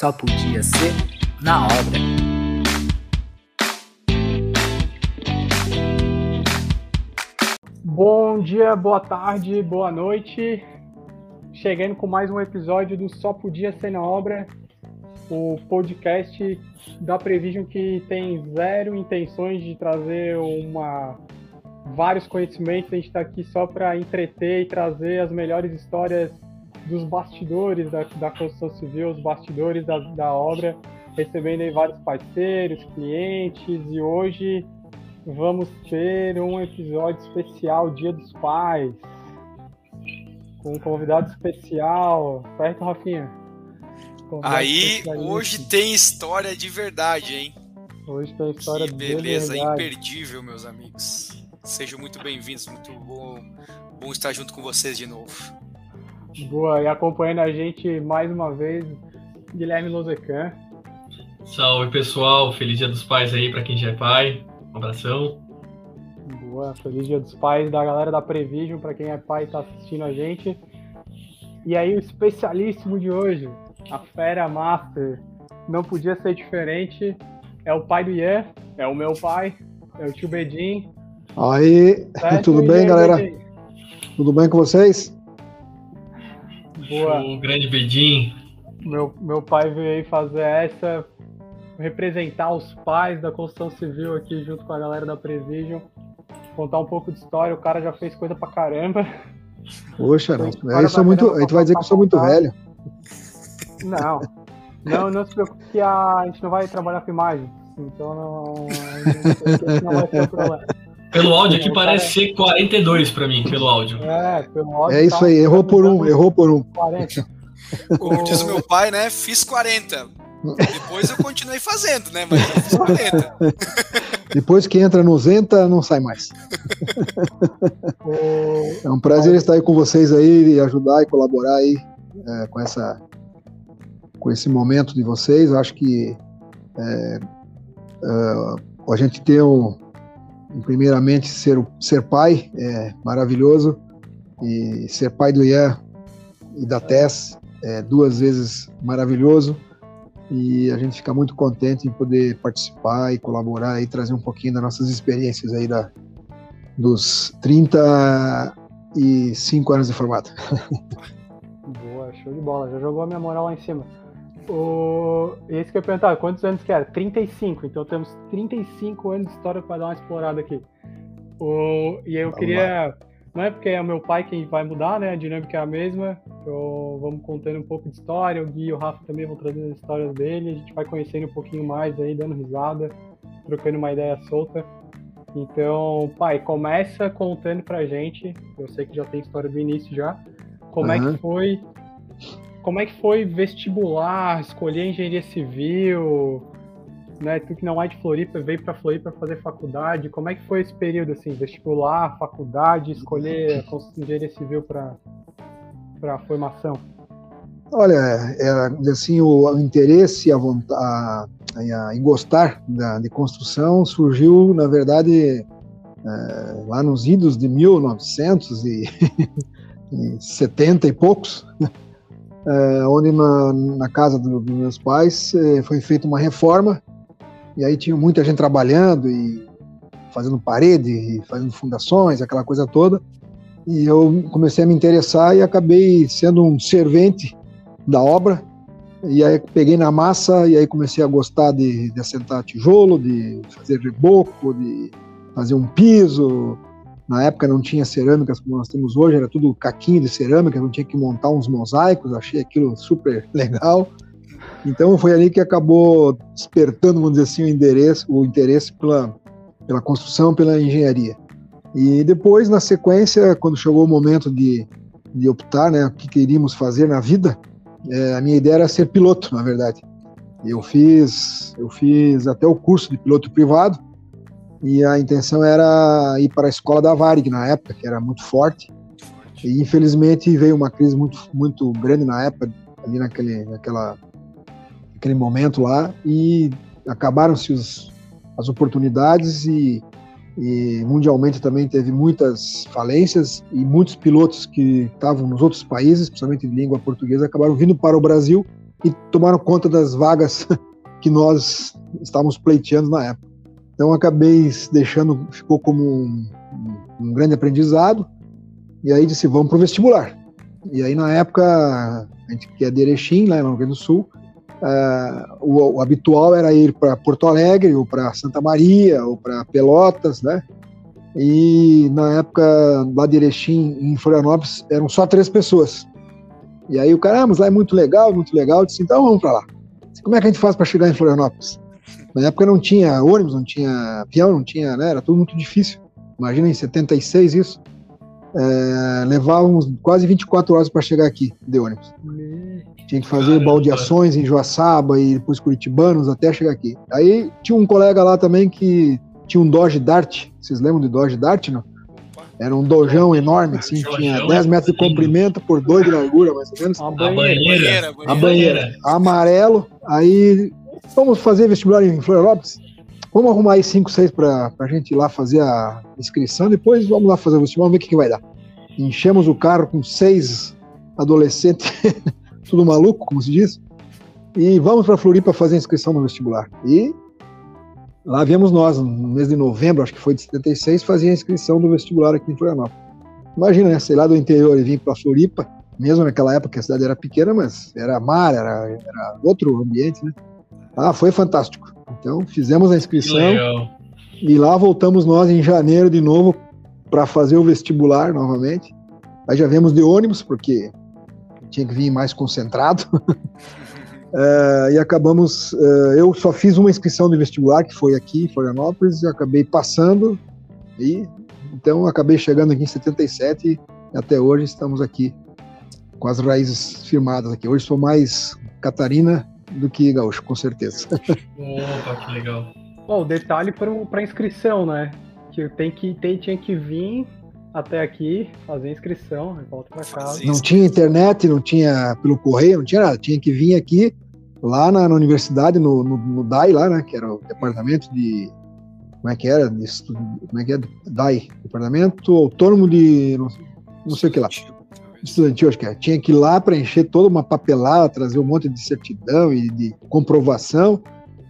só podia ser na obra. Bom dia, boa tarde, boa noite. Chegando com mais um episódio do Só Podia Ser na Obra, o podcast da Prevision que tem zero intenções de trazer uma vários conhecimentos. A gente está aqui só para entreter e trazer as melhores histórias dos bastidores da, da construção civil, os bastidores da, da obra, recebendo aí vários parceiros, clientes, e hoje vamos ter um episódio especial Dia dos Pais, com um convidado especial, certo, Rafinha? Convidado Aí, hoje tem história de verdade, hein? Hoje tem história que beleza, imperdível, meus amigos. Sejam muito bem-vindos, muito bom, bom estar junto com vocês de novo. Boa, e acompanhando a gente mais uma vez, Guilherme Lozecan. Salve pessoal, feliz dia dos pais aí para quem já é pai. Um abração. Boa, feliz dia dos pais da galera da Prevision, para quem é pai e tá assistindo a gente. E aí o especialíssimo de hoje, a Fera Master, não podia ser diferente, é o pai do Ian, é o meu pai, é o tio Bedin. Aí, certo? tudo bem, galera? Bedin? Tudo bem com vocês? Boa. O grande Bedin. Meu, meu pai veio aí fazer essa, representar os pais da construção civil aqui junto com a galera da Prevision, contar um pouco de história. O cara já fez coisa pra caramba. Poxa, não. Eu sou muito, a gente vai dizer que eu sou muito velho. Não, não, não se preocupe que a, gente não vai trabalhar com imagem. Então não, não vai ter problema. Pelo áudio aqui parece ser 42 para mim, pelo áudio. É, pelo áudio. É isso tá, aí, errou por um, errou por um. 40. Como diz o meu pai, né? Fiz 40. Depois eu continuei fazendo, né? Mas eu fiz 40. Depois que entra no Zenta, não sai mais. é um prazer estar aí com vocês aí e ajudar e colaborar aí é, com essa com esse momento de vocês. Eu acho que é, é, a gente tem um, primeiramente ser, ser pai é maravilhoso e ser pai do Ian e da Tess é duas vezes maravilhoso e a gente fica muito contente em poder participar e colaborar e trazer um pouquinho das nossas experiências aí da, dos 35 anos de formato. Boa, show de bola, já jogou a minha moral lá em cima. O... Esse que eu ia perguntar, quantos anos que era? 35, então temos 35 anos de história para dar uma explorada aqui. O... E eu Vamos queria. Lá. Não é porque é o meu pai quem vai mudar, né? A dinâmica é a mesma. Então, vamos contando um pouco de história. O Gui e o Rafa também vão trazer as histórias dele. A gente vai conhecendo um pouquinho mais aí, dando risada, trocando uma ideia solta. Então, pai, começa contando pra gente. Eu sei que já tem história do início já. Como uhum. é que foi como é que foi vestibular, escolher engenharia civil, né? Tu que não é de Floripa, veio para Floripa fazer faculdade. Como é que foi esse período assim, vestibular, faculdade, escolher engenharia civil para para formação? Olha, é, assim o, interesse, a vontade, a, em gostar da, de construção surgiu, na verdade, é, lá nos idos de 1970 e poucos é, onde na, na casa do, dos meus pais é, foi feita uma reforma e aí tinha muita gente trabalhando e fazendo parede, fazendo fundações, aquela coisa toda. E eu comecei a me interessar e acabei sendo um servente da obra. E aí peguei na massa e aí comecei a gostar de, de assentar tijolo, de fazer reboco, de fazer um piso, na época não tinha cerâmicas como nós temos hoje, era tudo caquinho de cerâmica, não tinha que montar uns mosaicos, achei aquilo super legal. Então foi ali que acabou despertando, vamos dizer assim, o, endereço, o interesse pela, pela construção, pela engenharia. E depois, na sequência, quando chegou o momento de, de optar, né, o que queríamos fazer na vida, é, a minha ideia era ser piloto, na verdade. Eu fiz, eu fiz até o curso de piloto privado, e a intenção era ir para a escola da Varig na época, que era muito forte. E infelizmente veio uma crise muito, muito grande na época, ali naquele, naquela, naquele momento lá, e acabaram-se as oportunidades e, e mundialmente também teve muitas falências e muitos pilotos que estavam nos outros países, principalmente de língua portuguesa, acabaram vindo para o Brasil e tomaram conta das vagas que nós estávamos pleiteando na época. Então acabei deixando, ficou como um, um grande aprendizado, e aí disse, vamos para o vestibular. E aí na época, a gente que é de Erechim, lá no Rio Grande do Sul, uh, o, o, habitual era ir para Porto Alegre, ou para Santa Maria, ou para Pelotas, né? E na época, lá de Erechim, em Florianópolis, eram só três pessoas. E aí o cara, ah, mas lá é muito legal, muito legal. Eu disse, então vamos para lá. Como é que a gente faz para chegar em Florianópolis? Na época não tinha ônibus, não tinha avião, não tinha, né? Era tudo muito difícil. Imagina em 76 isso. É, levávamos quase 24 horas para chegar aqui de ônibus. Tinha que fazer Caramba. baldeações em Joaçaba e depois Curitibanos até chegar aqui. Aí tinha um colega lá também que tinha um Dodge Dart. Vocês lembram de Dodge Dart, não? Era um dojão enorme, assim, tinha 10 metros de comprimento por 2 de largura, mais ou menos. A banheira. A banheira. Amarelo. Aí, vamos fazer vestibular em Florianópolis? Vamos arrumar aí 5, 6 para a gente ir lá fazer a inscrição, depois vamos lá fazer o vestibular, ver o que, que vai dar. Enchemos o carro com seis adolescentes, tudo maluco, como se diz, e vamos para Floripa fazer a inscrição no vestibular. E Lá viemos nós, no mês de novembro, acho que foi de 76, fazer a inscrição do vestibular aqui em Florianópolis. Imagina, né? Sei lá do interior e vim para Floripa, mesmo naquela época a cidade era pequena, mas era mar, era, era outro ambiente, né? Ah, foi fantástico. Então fizemos a inscrição e lá voltamos nós em janeiro de novo para fazer o vestibular novamente. Aí já viemos de ônibus, porque tinha que vir mais concentrado. Uh, e acabamos. Uh, eu só fiz uma inscrição de vestibular, que foi aqui em Florianópolis, e acabei passando, e então acabei chegando aqui em 77 e até hoje estamos aqui com as raízes firmadas aqui. Hoje sou mais Catarina do que gaúcho, com certeza. Opa, que legal. Bom, detalhe para inscrição, né? Que tem que tem, tinha que vir até aqui, fazer inscrição, volta para casa. Não tinha internet, não tinha pelo correio, não tinha nada. Tinha que vir aqui, lá na, na universidade, no, no, no, DAI, lá, né? Que era o departamento de. Como é que era? De, como é que é? DAI Departamento Autônomo de. Não, não sei o que lá. Estudantil, acho que é. Tinha que ir lá preencher toda uma papelada, trazer um monte de certidão e de comprovação.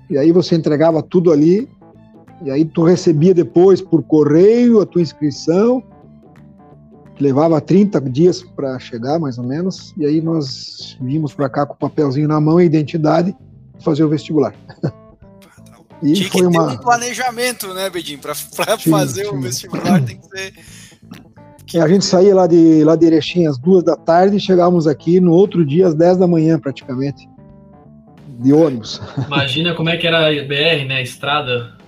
E aí você entregava tudo ali. E aí tu recebia depois por correio a tua inscrição levava 30 dias para chegar, mais ou menos, e aí nós vimos para cá com o papelzinho na mão e identidade fazer o vestibular. e Tinha foi que uma... ter um planejamento, né, Bedinho? Para fazer sim. o vestibular tem que ser. A gente saía lá de, lá de Erechim às duas da tarde e chegávamos aqui no outro dia às 10 da manhã, praticamente, de ônibus. Imagina como é que era a BR, né? A estrada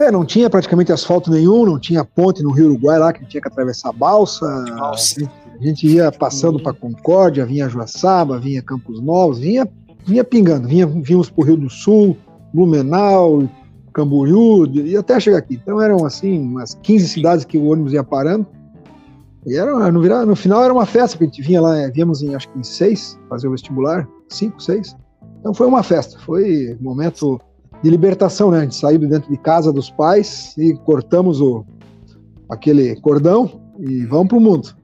é, não tinha praticamente asfalto nenhum, não tinha ponte no Rio Uruguai lá que tinha que atravessar a balsa. Nossa. A gente ia passando para Concórdia, vinha Joaçaba, vinha Campos Novos, vinha, vinha pingando, vinha, vínhamos para o Rio do Sul, Blumenau, Camboriú, e até chegar aqui. Então eram assim, umas 15 cidades que o ônibus ia parando. E era, no, no final era uma festa, que a gente vinha lá, viemos em acho que em seis, fazer o vestibular, cinco, seis. Então foi uma festa, foi um momento de libertação, né? A gente saiu de dentro de casa dos pais e cortamos o, aquele cordão e vamos para o mundo.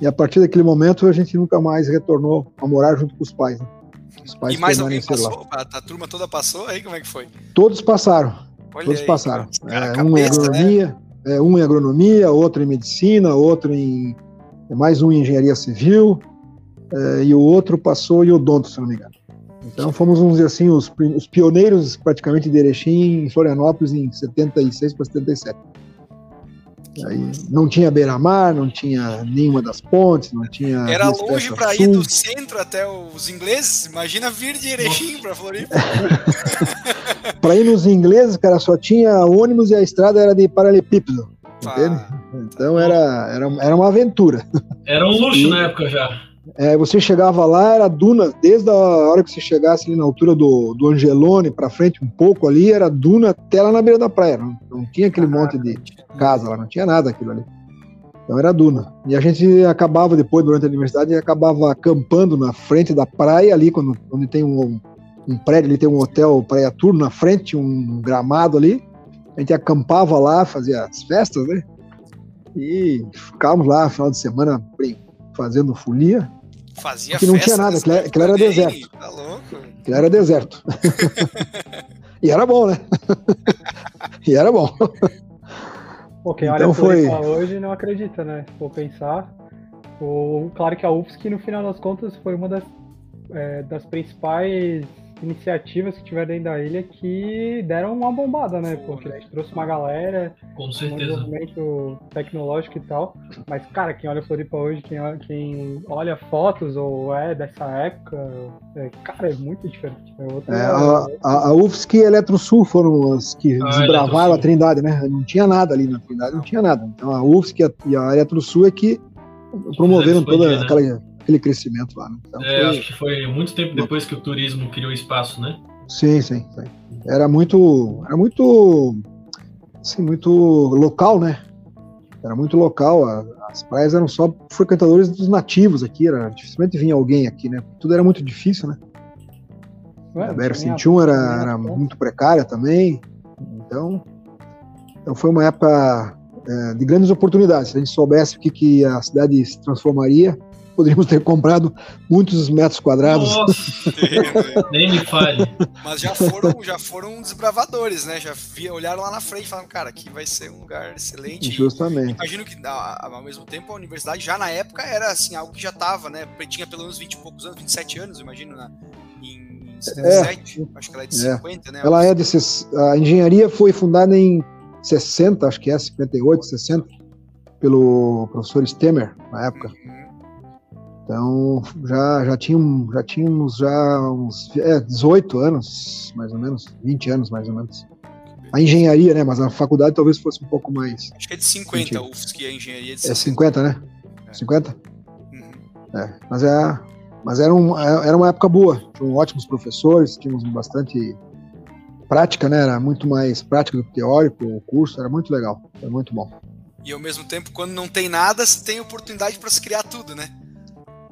E a partir daquele momento a gente nunca mais retornou a morar junto com os pais. Né? Os pais e mais alguém passou? A, a, turma toda passou aí? Como é que foi? Todos passaram. Olha todos aí, passaram. É, um agronomia, né? É, um em agronomia, outro em medicina, outro em mais um em engenharia civil é, e o outro passou em odonto, se não me engano. Então fomos, vamos dizer assim, os, os pioneiros praticamente de Erechim em Florianópolis em 76 para 77. Aí não tinha beira-mar, não tinha nenhuma das pontes, não tinha. Era longe para ir do centro até os ingleses. Imagina vir de Erechim para Floripa. para ir nos ingleses, cara, só tinha ônibus e a estrada era de paralelepípedo. Entende? Então era, era, era uma aventura. Era um luxo e, na época já. É, você chegava lá, era duna, desde a hora que você chegasse ali na altura do, do Angelone para frente um pouco ali, era duna até lá na beira da praia. Não, não tinha aquele monte de casa lá, não tinha nada aquilo ali. Então era duna. E a gente acabava depois, durante a universidade, acabava acampando na frente da praia ali, quando, onde tem um, um prédio, ali tem um hotel Praia Tour na frente, um gramado ali. A gente acampava lá, fazia as festas, né? E ficávamos lá, final de semana, fazendo folia. Fazia Porque não tinha nada, aquilo era- aquilo era deserto. Tá louco? Que era deserto. e era bom, né? e era bom. Pô, quem Então olha foi- hoje não acredita, né? Se for pensar. O, claro que a UFSC, no final das contas, foi uma das, é, das principais iniciativas que tiveram dentro da ilha que deram uma bombada, né? Porque a gente trouxe uma galera, Com um certeza. desenvolvimento tecnológico e tal. Mas, cara, quem olha Floripa hoje, quem olha, quem olha fotos ou é dessa época, é, cara, é muito diferente. É outra, É, a, a, a UFSC e a Eletrosul foram as que Ah, desbravaram a Trindade, né? Não tinha nada ali na Trindade, não tinha nada. Então a UFSC e a- e a Eletrosul é que promoveram todo expandir, né? aquela, aquele crescimento lá. né? Então, É, foi- acho que foi muito tempo depois que o turismo criou espaço, né? Sim, sim, sim. Era muito, era muito, assim, muito local, né? Era muito local. a- As praias eram só frequentadores dos nativos aqui. Era dificilmente vinha alguém aqui, né? Tudo era muito difícil, né? Ué, a não BR tinha nem 101 era, era asfalto. muito precária também. Então, então foi uma época é, de grandes oportunidades. Se a gente soubesse o que, que a cidade se transformaria, poderíamos ter comprado muitos metros quadrados. Nossa, Terrível. nem me fale. Mas já foram, já foram desbravadores, né? Já via, olharam lá na frente e falaram, cara, aqui vai ser um lugar excelente. Justamente. Imagino que ao mesmo tempo a universidade já na época era assim, algo que já tava, né? Tinha pelo menos 20 e poucos anos, 27 anos, imagino, na, em, em 77. Acho que ela é de É. 50, né? Ela é de, a engenharia foi fundada em 60, acho que é 58, 60, pelo professor Stemmer na época. Uhum. Então já já tinham já tínhamos já uns é, 18 anos, mais ou menos, 20 anos mais ou menos. A engenharia, né, mas a faculdade talvez fosse um pouco mais. Acho que é de 50, Sentido. a UFSC, a engenharia é de É 60. 50, né? É. 50? Uhum. É, mas é mas era, um, era uma época boa. Tinham ótimos professores, tínhamos bastante prática, né? Era muito mais prática do que teórico, o curso era muito legal, era muito bom. E ao mesmo tempo, quando não tem nada, você tem oportunidade para se criar tudo, né?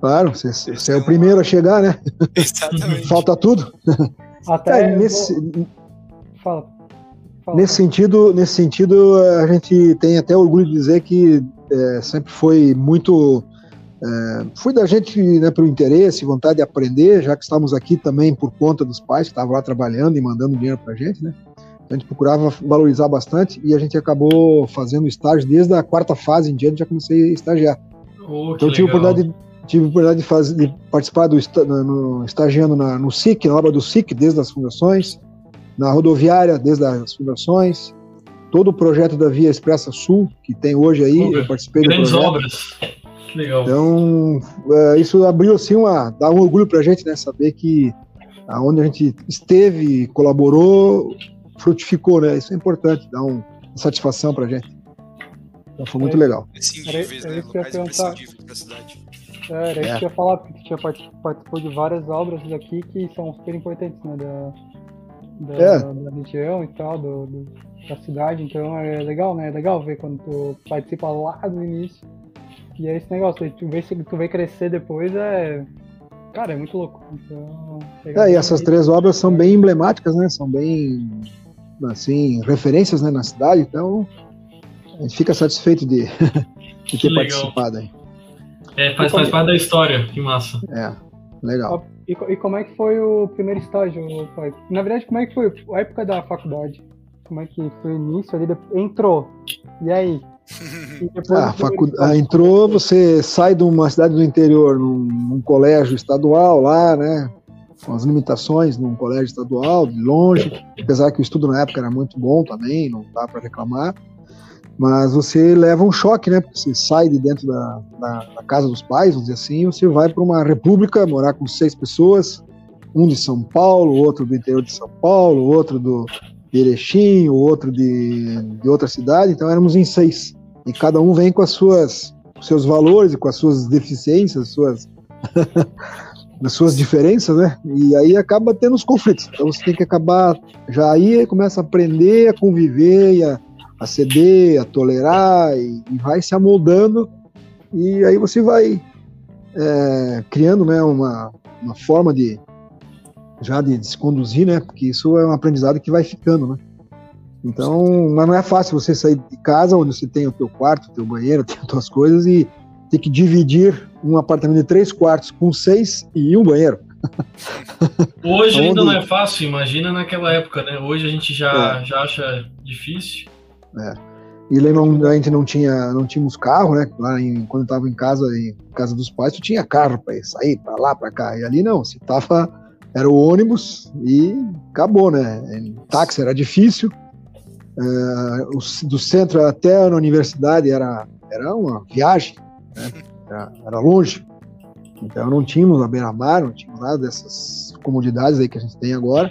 Claro, você, é o primeiro a chegar, né? Exatamente. Falta tudo. Até É, nesse, vou- Fala. Fala. nesse sentido, nesse sentido, a gente tem até orgulho de dizer que é, sempre foi muito é, foi da gente né, pelo interesse, vontade de aprender, já que estávamos aqui também por conta dos pais que estavam lá trabalhando e mandando dinheiro para a gente, né? A gente procurava valorizar bastante e a gente acabou fazendo estágio desde a quarta fase em diante, já comecei a estagiar. Oh, Então eu tive a oportunidade, de- tive a oportunidade de, fazer, de participar do no, estagiando na, no SIC, na obra do SIC, desde as fundações, na rodoviária, desde as fundações, todo o projeto da Via Expressa Sul, que tem hoje aí, Obra. eu participei do Grandes projeto. obras. Que legal. Então, é, isso abriu assim uma. dá um orgulho pra gente, né? Saber que aonde a gente esteve, colaborou, frutificou, né? Isso é importante, dá um, uma satisfação pra gente. Então foi muito É. legal. Imprescindíveis, né? Locais imprescindíveis da cidade. É, era isso É. que eu ia falar, porque tu tinha part- participou de várias obras daqui que são super importantes, né? Da, da, É. da região e tal, do, do- da cidade. Então é legal, né? É legal ver quando tu participa lá do início. E é esse negócio, tu vê, se tu vê crescer depois, é. Cara, é muito louco. Então, É, e essas aí- três obras são bem emblemáticas, né? São bem, assim, referências né, na cidade, então a gente fica satisfeito de, de Que ter legal. participado aí. É, faz, faz parte da história. Que massa. É, legal. E, e como é que foi o primeiro estágio, pai? Na verdade, como é que foi a época da faculdade? Como é que foi o início ali? Entrou. E aí? E Ah, facu... ah, entrou, você sai de uma cidade do interior, num, num colégio estadual lá, né? Com as limitações num colégio estadual, de longe, apesar que o estudo na época era muito bom também, não dá para reclamar. Mas você leva um choque, né? Você sai de dentro da, da, da casa dos pais, vamos dizer assim, você vai para uma república, morar com seis pessoas, um de São Paulo, outro do interior de São Paulo, outro do Erechim, outro de, de outra cidade, então éramos em seis. E cada um vem com as suas seus valores e com as suas deficiências, suas as suas diferenças, né? E aí acaba tendo os conflitos. Então você tem que acabar já aí começa a aprender a conviver e a, a ceder, a tolerar e, e vai se amoldando e aí você vai é, criando, né, uma, uma forma de já de, de se conduzir, né? Porque isso é um aprendizado que vai ficando, né? Então, mas não é fácil você sair de casa onde você tem o teu quarto, o teu banheiro, tem as tuas coisas e ter que dividir um apartamento de três quartos com seis e um banheiro. Hoje Onde... ainda não é fácil, imagina naquela época, né? Hoje a gente já, é. já acha difícil. É. E não, a gente não tinha, não tínhamos carro, né? Lá em, quando eu tava em casa, em casa dos pais, tu tinha carro para sair para lá, para cá. E ali não, se tava era o ônibus e acabou, né? Táxi era difícil. O, do centro até a universidade era, era uma viagem, né? era, era longe. Então não tínhamos a beira-mar, não tínhamos nada dessas comodidades aí que a gente tem agora,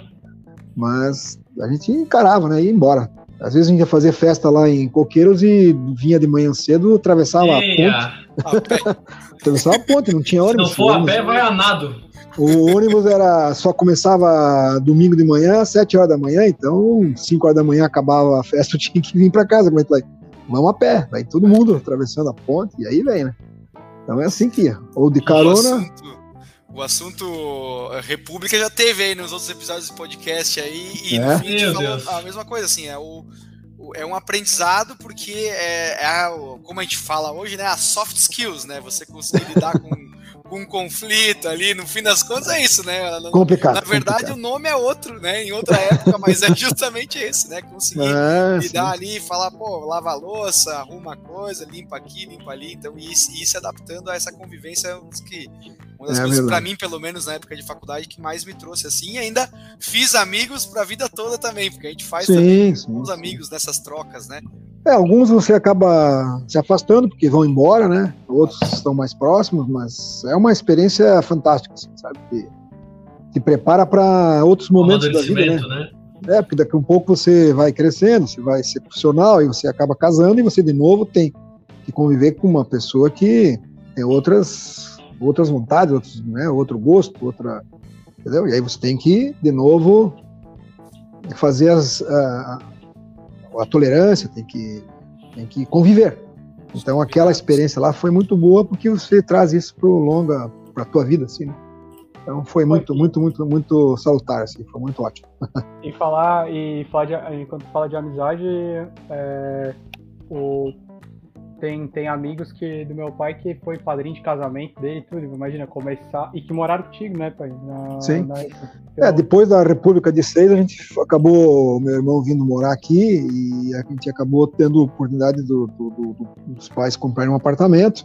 mas a gente encarava, né? Ia embora. Às vezes a gente ia fazer festa lá em Coqueiros e vinha de manhã cedo, atravessava Eia. a ponte. atravessava a ponte, não tinha ônibus. Se não for a pé, vai a nado. O ônibus era só começava domingo de manhã, às 7 horas da manhã, então 5 horas da manhã acabava a festa, eu tinha que vir para casa. Como é que vai? Vamos a pé, vai todo mundo atravessando a ponte, e aí vem, né? Então é assim que ia. Ou de carona. Assunto, o assunto eh, República já teve aí nos outros episódios do podcast aí, e é? no fim a Deus. a mesma coisa, assim, é o é um aprendizado porque é, é a, como a gente fala hoje, né, as soft skills, né, você conseguir lidar com com um conflito ali, no fim das contas é isso, né? Complicado. Na verdade, complicado. o nome é outro, né? Em outra época, mas é justamente esse, né? Conseguir é, lidar sim. ali, falar, pô, lava a louça, arruma a coisa, limpa aqui, limpa ali, então e, e se adaptando a essa convivência que uma das é coisas para mim, pelo menos na época de faculdade, que mais me trouxe assim, e ainda fiz amigos para a vida toda também, porque a gente faz sim, também sim, com os amigos nessas trocas, né? É, alguns você acaba se afastando porque vão embora, né? Outros estão mais próximos, mas é uma experiência fantástica, assim, sabe? Que te prepara para outros momentos da vida, né? né? É, porque daqui a um pouco você vai crescendo, você vai ser profissional e você acaba casando e você de novo tem que conviver com uma pessoa que tem outras outras vontades, outros, né, outro gosto, outra, entendeu? E aí você tem que de novo fazer as, a, a tolerância, tem que, tem que conviver. Então aquela experiência lá foi muito boa porque você traz isso para longa, para tua vida, assim. Né? Então foi muito, muito, muito, muito salutar, assim, foi muito ótimo. E falar e falar de, enquanto fala de amizade, é, o tem, tem amigos que do meu pai que foi padrinho de casamento dele tudo. Imagina começar. E que moraram contigo, né, pai? Na, Sim. Na... É, depois da República de Seis, a gente acabou, meu irmão vindo morar aqui e a gente acabou tendo oportunidade do, do, do, dos pais comprarem um apartamento.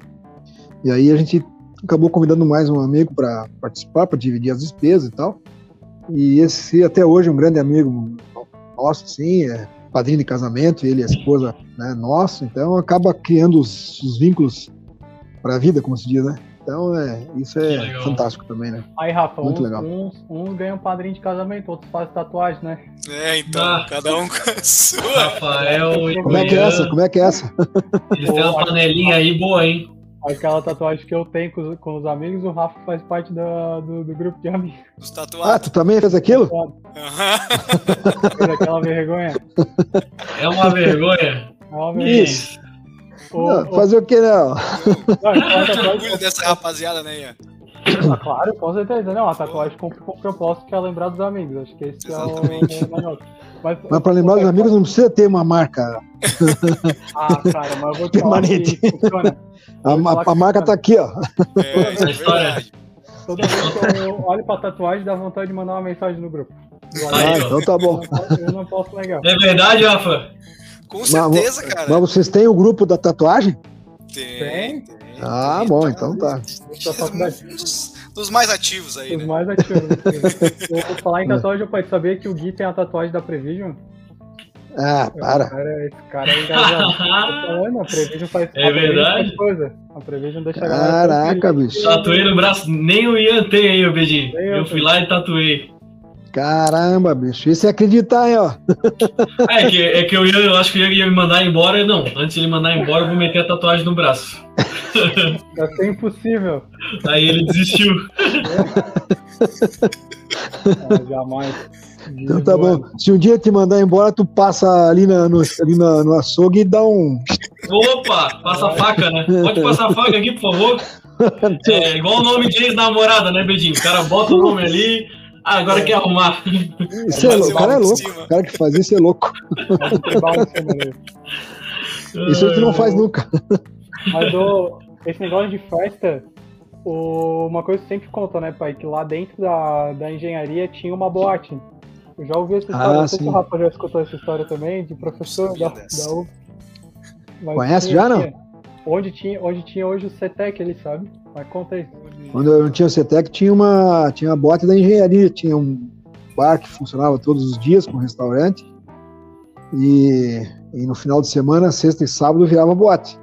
E aí a gente acabou convidando mais um amigo para participar, para dividir as despesas e tal. E esse até hoje é um grande amigo nosso, sim, é padrinho de casamento, ele e a esposa né, nosso, então acaba criando os, os vínculos para a vida, como se diz, né? Então é, isso é fantástico também, né? Aí, Rafa, Muito uns, legal. Uns, uns ganham padrinho de casamento, outros fazem tatuagem, né? É, então, ah, cada um com a sua. Rafael e Como é que é essa? Como é que é essa? Eles têm uma panelinha aí boa, hein? Aquela tatuagem que eu tenho com os, com os amigos, o Rafa faz parte da, do, do, grupo de amigos. Os tatuados. Ah, tu também fez aquilo? Uhum. aquela vergonha. É uma vergonha. É uma vergonha. Isso. não, fazer o que não? não orgulho dessa rapaziada, né, Ian? Ah, claro, com certeza. Não, a tatuagem com, com propósito que é lembrar dos amigos. Acho que esse Exatamente. é o. Mas, mas para lembrar dos amigos não precisa ter uma marca. ah, cara, mas eu vou te falar que funciona. A, a, a marca tá aqui, ó. É, é verdade. Toda vez que eu olho pra tatuagem, dá vontade de mandar uma mensagem no grupo. Ah, então tá bom. Eu não posso negar. É verdade, Rafa? Com certeza, mas, cara. Mas vocês têm o grupo da tatuagem? Tem. tem ah, tem, bom, tá, então tá. Dos, dos, mais ativos aí. Dos né? mais ativos. eu vou falar em tatuagem, eu pode saber que o Gui tem a tatuagem da Prevision. Ah, para. Cara, esse cara é engajado. a Prevision faz, é verdade. Faz coisa. A Prevision deixa Caraca, bicho. Tatuei no braço, nem o Ian tem aí, Bedinho. Eu fui lá e tatuei. Caramba, bicho. Isso é acreditar, hein, ó. É que, é que eu, ia, eu acho que ele ia me mandar embora. Não, antes de ele mandar embora, eu vou meter a tatuagem no braço. Vai ser impossível. Aí ele desistiu. É. jamais. Então tá bom. Se um dia te mandar embora, tu passa ali, na, no, ali na, no açougue e dá um. Opa, passa a faca, né? Pode passar a faca aqui, por favor? É igual o nome de ex-namorada, né, Bedinho? O cara bota o nome ali. Ah, agora quer arrumar. Isso é louco, o cara é louco. O cara que faz isso é louco. isso a gente não faz nunca. Mas esse negócio de festa, o, uma coisa que sempre conta, né, pai? Que lá dentro da, da engenharia tinha uma boate. Eu já ouvi essa história, ah, não sei se o Rafa já escutou essa história também, de professor da, da UF. Conhece já, não? Onde tinha, onde tinha hoje o CETEC ali, sabe? Mas conta aí. Quando eu não tinha o CETEC, tinha uma, tinha uma boate da engenharia, tinha um bar que funcionava todos os dias com restaurante. E, e no final de semana, sexta e sábado, virava boate.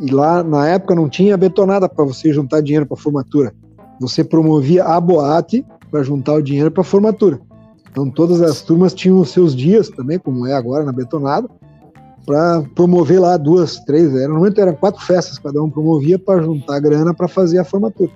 E, e lá, na época, não tinha betonada para você juntar dinheiro para formatura. Você promovia a boate para juntar o dinheiro para formatura. Então, todas as turmas tinham os seus dias também, como é agora na betonada, para promover lá duas, três, era, normalmente eram quatro festas, cada um promovia para juntar grana para fazer a formatura.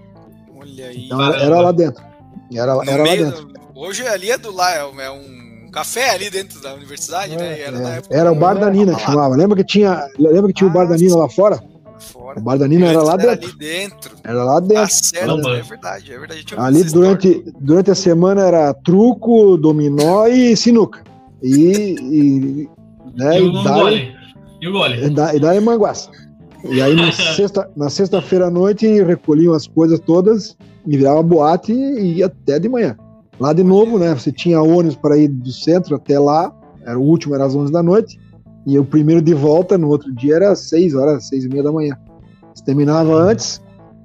Olha aí. Então, era lá dentro. Era, era lá dentro. Hoje ali é do lá, é um café ali dentro da universidade, né? Era, é, era o Bar da Nina que chamava. Lembra que tinha, lembra que tinha ah, o Bar da Nina lá fora? Fora. O Bar da Nina era lá era dentro. dentro. Era lá dentro. Ah, sério, é verdade, é verdade. Ali durante, durante a semana era truco, dominó e sinuca. E, e né, e, o gole. E o gole. E daí manguaça. E aí na sexta, na sexta-feira à noite recolhiam as coisas todas e virava boate e ia até de manhã. Lá de novo, né? Você tinha ônibus para ir do centro até lá, era o último era às 11 da noite, e o primeiro de volta no outro dia era às 6 horas, 6 e meia da manhã. Você terminava antes,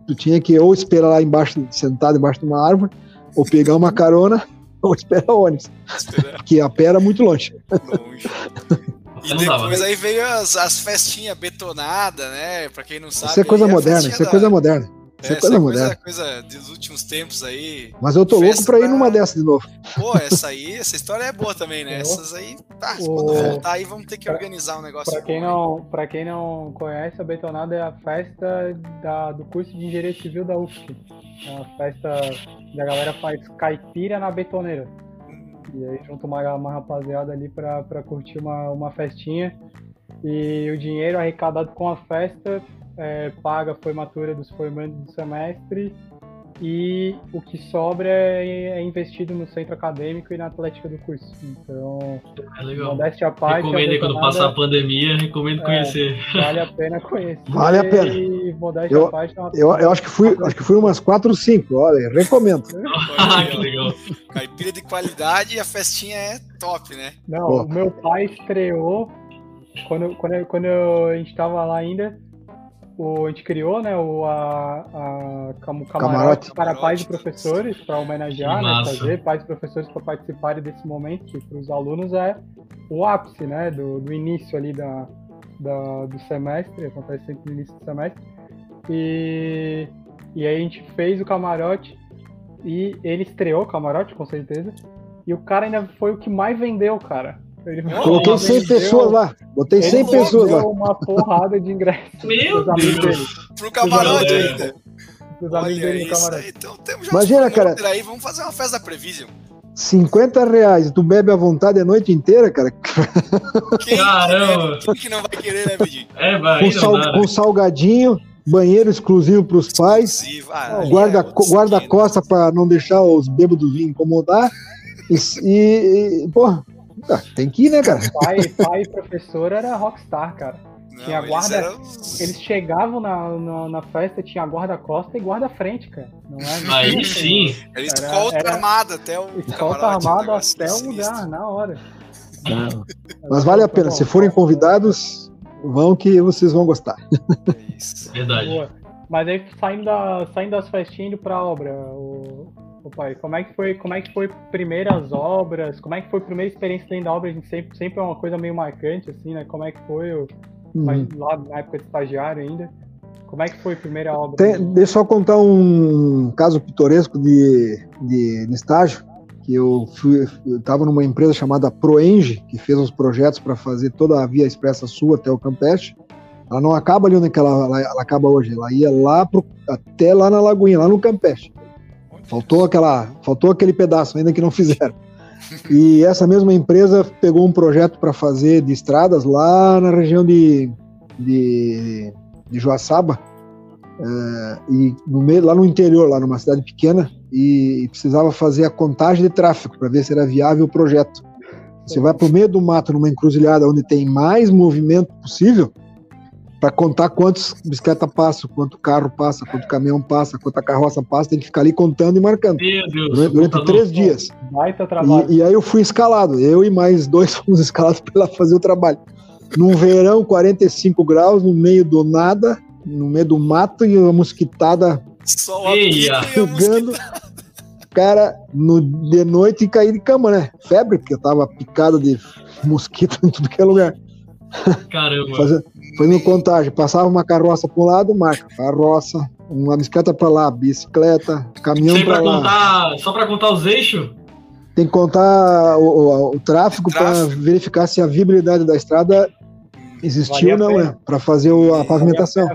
tu tinha que ou esperar lá embaixo, sentado embaixo de uma árvore, ou pegar uma carona, ou esperar o ônibus. Porque a pé era muito longe. Longe. E depois aí veio as, as festinhas betonadas, né? Pra quem não sabe. Isso é coisa moderna, isso é coisa moderna. Isso é, é coisa moderna. Coisa, coisa dos últimos tempos aí. Mas eu tô louco pra ir numa dessa de novo. Pô, essa aí, essa história é boa também, né? Essas aí, tá, quando voltar aí vamos ter que organizar um negócio. Pra quem, não, pra quem não conhece, a Betonada é a festa da, do curso de Engenharia Civil da UFSC. É uma festa da galera faz caipira na betoneira. E aí junto uma, uma rapaziada ali pra curtir uma, uma festinha. E o dinheiro arrecadado com a festa é, paga a formatura dos formandos do semestre e o que sobra é, é, investido no centro acadêmico e na atlética do curso. Então, é legal. modéstia à parte. Recomendo aí quando passar a pandemia, recomendo é, conhecer. Vale a pena conhecer. Vale a pena. eu, à parte, é eu, eu, acho que fui, acho que fui umas 4 ou 5, olha, recomendo. ah, que legal. Caipira de qualidade e a festinha é top, né? Não, Pô. o meu pai estreou quando, quando, quando a gente estava lá ainda o, a gente criou né, o, a, a, o camarote, camarote para pais e professores, para homenagear, né, trazer pais e professores para participarem desse momento, que para os alunos é o ápice né, do, do início ali da, da, do semestre, acontece sempre no início do semestre. E, e aí a gente fez o camarote e ele estreou o camarote, com certeza. E o cara ainda foi o que mais vendeu, cara. Coloquei 100 pessoas lá. Botei 100 pessoas lá. uma porrada de ingressos. Meu Deus. Pro camarote ainda. Os amigos dele no camarote. Então temos já Imagina, cara. Aí, vamos fazer uma festa da Prevision. 50 reais, tu bebe à vontade a noite inteira, cara. Quem, Caramba! Quem que não vai querer, né, Bedinho? É, vai. Com, sal, né? com salgadinho, banheiro exclusivo para os pais, ah, guarda, é, guarda costa para não deixar os bêbados vir incomodar. E, e, e porra, ah, tem que ir, né, cara? Pai, pai e professor era rockstar, cara. Não, tinha guarda. Eles, eram... eles chegavam na, na, na, festa, tinha guarda-costa e guarda-frente, cara. Não é? Aí sim. Era escolta armada até o. Escolta armada até o lugar, na hora. Não. Mas vale a pena. Se forem convidados, vão que vocês vão gostar. É isso. Verdade. Boa. Mas aí saindo, da, saindo das festinhas indo pra obra, o, o pai, como é que foi, como é que foi primeiras obras, como é que foi a primeira experiência dentro da obra? A gente sempre, sempre é uma coisa meio marcante, assim, né? Como é que foi o, uhum. lá na época de estagiário ainda? Como é que foi a primeira obra? Tem, deixa eu só contar um caso pitoresco de, de, de estágio, que eu estava numa empresa chamada Proenge, que fez uns projetos para fazer toda a Via Expressa Sul até o Campeste. Ela não acaba ali onde ela, ela, ela acaba hoje, ela ia lá pro, até lá na Lagoinha, lá no Campeste. Faltou aquela, faltou aquele pedaço ainda que não fizeram. E essa mesma empresa pegou um projeto para fazer de estradas lá na região de, de, de Joaçaba, é, e no meio, lá no interior, lá numa cidade pequena, e precisava fazer a contagem de tráfego para ver se era viável o projeto. Você vai para o meio do mato, numa encruzilhada onde tem mais movimento possível, para contar quantos bicicleta passa, quanto carro passa, quanto caminhão passa, quanta carroça passa, tem que ficar ali contando e marcando. Meu Deus. Durante, durante três dias. Baita trabalho. E, e, aí eu fui escalado, eu e mais dois fomos escalados para lá fazer o trabalho. Num verão, 45 graus, no meio do nada, no meio do mato e uma mosquitada Sol pegando. Cara, no, de noite caí de cama, né? Febre, porque eu tava picado de mosquito em tudo que é lugar. Caramba. Fazendo, fazendo contagem. Passava uma carroça para um lado, marca. Carroça, uma bicicleta para lá, bicicleta, caminhão para lá. Contar, só para contar os eixos? Tem que contar o, o, o tráfego, para verificar se a viabilidade da estrada existiu ou não, né? Para fazer o, a pavimentação.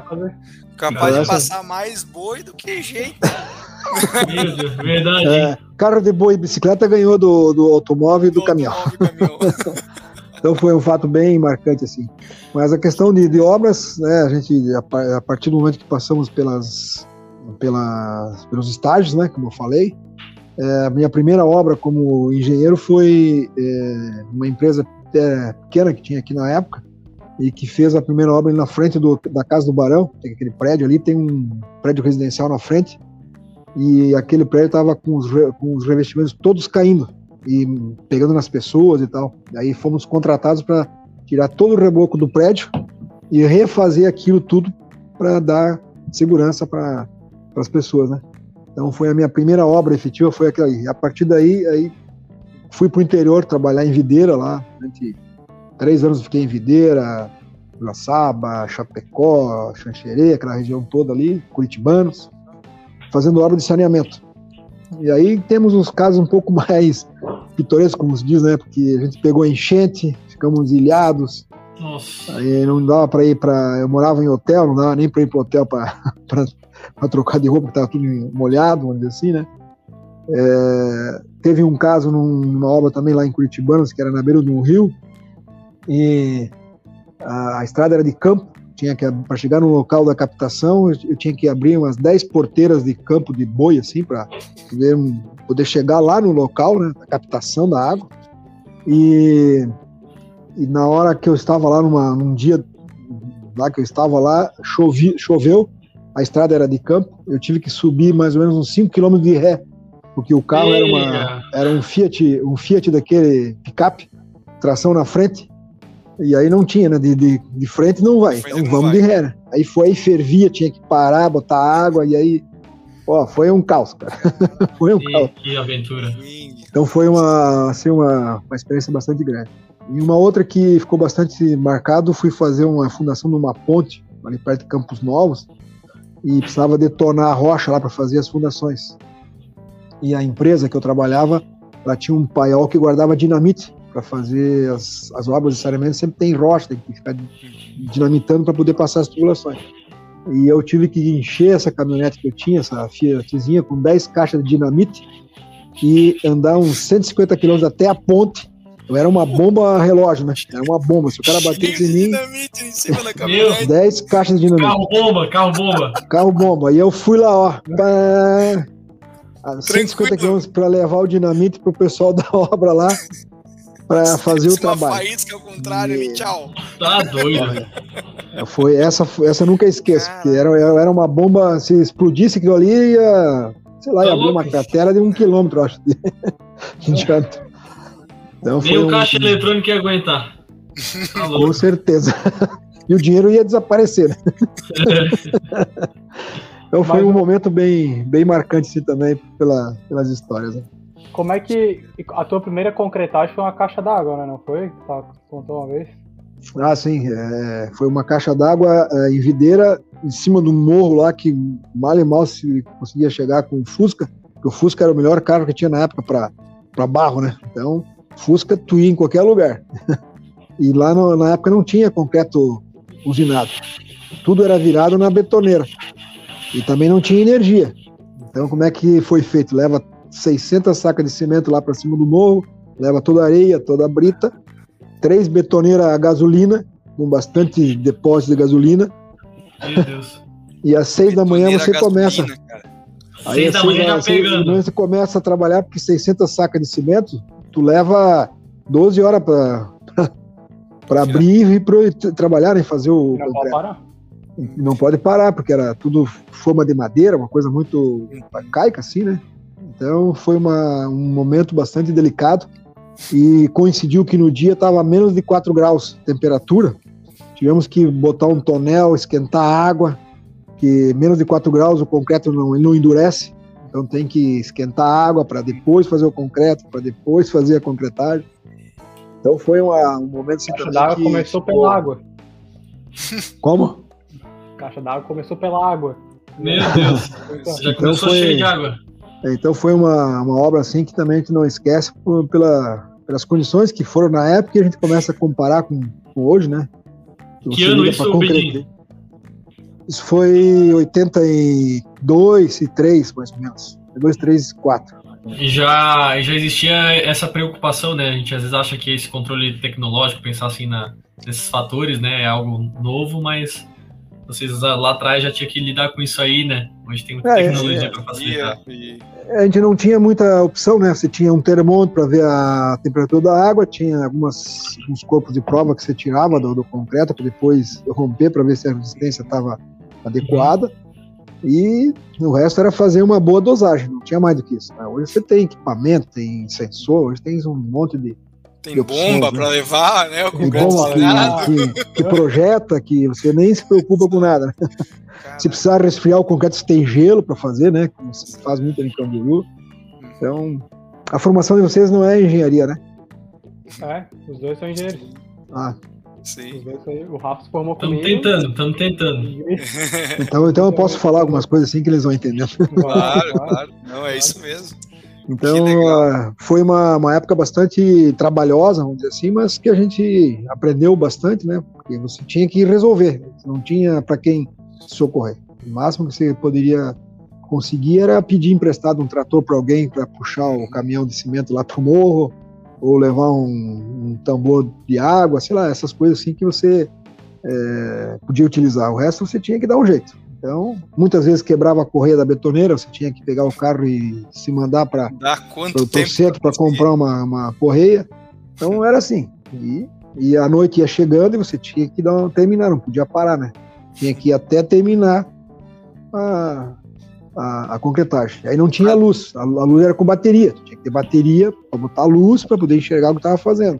Capaz de passar mais boi do que gente. verdade. É, carro de boi e bicicleta ganhou do, do automóvel e do, do caminhão. caminhão. então foi um fato bem marcante assim. Mas a questão de, de obras, né, a gente a, partir do momento que passamos pelas, pelas pelos estágios, né, como eu falei, é, a minha primeira obra como engenheiro foi é, uma empresa é, pequena que tinha aqui na época e que fez a primeira obra na frente do, da casa do Barão, tem aquele prédio ali, tem um prédio residencial na frente e aquele prédio estava com, com os revestimentos todos caindo e pegando nas pessoas e tal. Aí fomos contratados para tirar todo o reboco do prédio e refazer aquilo tudo para dar segurança para as pessoas, né? Então foi a minha primeira obra efetiva, foi aquela aí. A partir daí, aí fui para o interior trabalhar em Videira lá. Durante três anos fiquei em Videira, Laçaba, Chapecó, Xanxerê, aquela região toda ali, Curitibanos fazendo obra de saneamento. E aí temos uns casos um pouco mais pitorescos, como se diz, né? Porque a gente pegou enchente, ficamos ilhados. Nossa. Aí não dava para ir para. Eu morava em hotel, não dava nem para ir para hotel para trocar de roupa, porque estava tudo molhado, vamos dizer assim, né? É, teve um caso numa obra também lá em Curitibanos, que era na beira de um rio, e a, a estrada era de campo, tinha que para chegar no local da captação, eu, eu, tinha que abrir umas 10 porteiras de campo de boi assim para poder, poder chegar lá no local, né, da captação da água. E, e na hora que eu estava lá numa, num dia lá que eu estava lá, chovi, choveu, a estrada era de campo, eu tive que subir mais ou menos uns 5 km de ré, porque o carro era, uma, era um Fiat, um Fiat daquele picape, tração na frente, e aí não tinha, né? De, de, de frente não vai. Então vamos vai. de ré, né? Aí foi, aí fervia, tinha que parar, botar água, e aí. Ó, foi um caos, cara. foi um que, caos. Que aventura. Então foi uma, assim, uma, uma experiência bastante grande. E uma outra que ficou bastante marcado, fui fazer uma fundação numa ponte, ali perto de Campos Novos, e precisava detonar a rocha lá para fazer as fundações. E a empresa que eu trabalhava, ela tinha um paiol que guardava dinamite para fazer as, as obras de saneamento sempre tem rocha, tem que ficar dinamitando para poder passar as tubulações. E eu tive que encher essa caminhonete que eu tinha, essa Fiatzinha, com 10 caixas de dinamite e andar uns 150 quilômetros até a ponte. Eu era uma bomba relógio, né? Era uma bomba. Se o cara batesse em mim. Dinamite em cima da caminhonete. 10 caixas de dinamite. Carro bomba, carro bomba. Carro bomba. E eu fui lá, ó. Pá, 150 quilômetros para levar o dinamite pro pessoal da obra lá para fazer o trabalho. Uma faísca ao contrário e tchau. Tá doido. É, foi essa, essa eu nunca esqueço, porque era, era uma bomba, se explodisse aquilo ali, ia, sei lá, ia tá abrir uma cratera de um quilômetro, acho, de, de Então, Nem o um... caixa eletrônico ia aguentar. Tá Com certeza. E o dinheiro ia desaparecer. Né? então foi um momento bem, bem marcante assim, também pela, pelas histórias. Né? Como é que a tua primeira concretagem foi uma caixa d'água, né? Não foi? Tá, contou uma vez? Ah, sim. É, foi uma caixa d'água é, em videira, em cima do morro lá, que mal e mal se conseguia chegar com o Fusca, porque o Fusca era o melhor carro que tinha na época para barro, né? Então, Fusca tu ia em qualquer lugar. e lá no, na época não tinha concreto usinado. Tudo era virado na betoneira. E também não tinha energia. Então, como é que foi feito? Leva 600 sacas de cimento lá para cima do morro, leva toda a areia, toda a brita, três betoneiras a gasolina, com bastante depósito de gasolina. Meu Deus. E às seis da manhã você começa. Aí seis da manhã já pegando. Você começa a trabalhar porque 600 sacas de cimento, tu leva 12 horas para para abrir e para trabalhar e fazer o não pode parar. não pode parar, porque era tudo forma de madeira, uma coisa muito arcaica, assim, né? Então foi uma, um momento bastante delicado e coincidiu que no dia estava menos de 4 graus de temperatura. Tivemos que botar um tonel, esquentar a água, que menos de 4 graus o concreto não, ele não endurece. Então tem que esquentar a água para depois fazer o concreto, para depois fazer a concretagem. Então foi uma, um momento A caixa d'água começou pela água. Como? A caixa d'água começou pela água. Meu Deus, já então começou foi, cheio de água. Então foi uma, uma obra assim que também a gente não esquece por, pela, pelas condições que foram na época e a gente começa a comparar com, com hoje, né? Que, que ano isso, Bedinho? Isso foi 82 e 3, mais ou menos. 2, 3, 4. E já, já existia essa preocupação, né? A gente às vezes acha que esse controle tecnológico, pensar assim na, nesses fatores, né, é algo novo, mas vocês lá atrás já tinha que lidar com isso aí, né? Hoje tem muita é, tecnologia é, para facilitar. E, a gente não tinha muita opção, né? Você tinha um termômetro para ver a temperatura da água, tinha algumas uns corpos de prova que você tirava do, do concreto para depois romper para ver se a resistência estava adequada. Uhum. E o resto era fazer uma boa dosagem, não tinha mais do que isso. Né? Hoje você tem equipamento, tem sensor, hoje tem um monte de. Tem bomba né? para levar, né? O tem bomba que, que, que, projeta, que você nem se preocupa com nada. Né? Se precisar resfriar o concreto, você tem gelo para fazer, né? Como se faz muito em Camboriú. Então, a formação de vocês não é engenharia, né? É, os dois são engenheiros. Ah, Sim. O Rafa se formou Estamos tentando, estamos tentando. Então, então eu posso falar algumas coisas assim que eles vão entender. Claro, claro. Não, é isso mesmo. Então, uh, foi uma, uma época bastante trabalhosa, vamos dizer assim, mas que a gente aprendeu bastante, né? Porque você tinha que resolver, não tinha para quem socorrer. O máximo que você poderia conseguir era pedir emprestado um trator para alguém para puxar o caminhão de cimento lá para o morro, ou levar um, um, tambor de água, sei lá, essas coisas assim que você é, podia utilizar. O resto você tinha que dar um jeito. Então, muitas vezes quebrava a correia da betoneira, você tinha que pegar o carro e se mandar para o centro para comprar uma, uma correia. Então era assim. E, e a noite ia chegando e você tinha que dar, terminar, não podia parar, né? Tinha que ir até terminar a, a, a concretagem. Aí não tinha luz, a, a, luz era com bateria, tinha que ter bateria para botar luz para poder enxergar o que estava fazendo.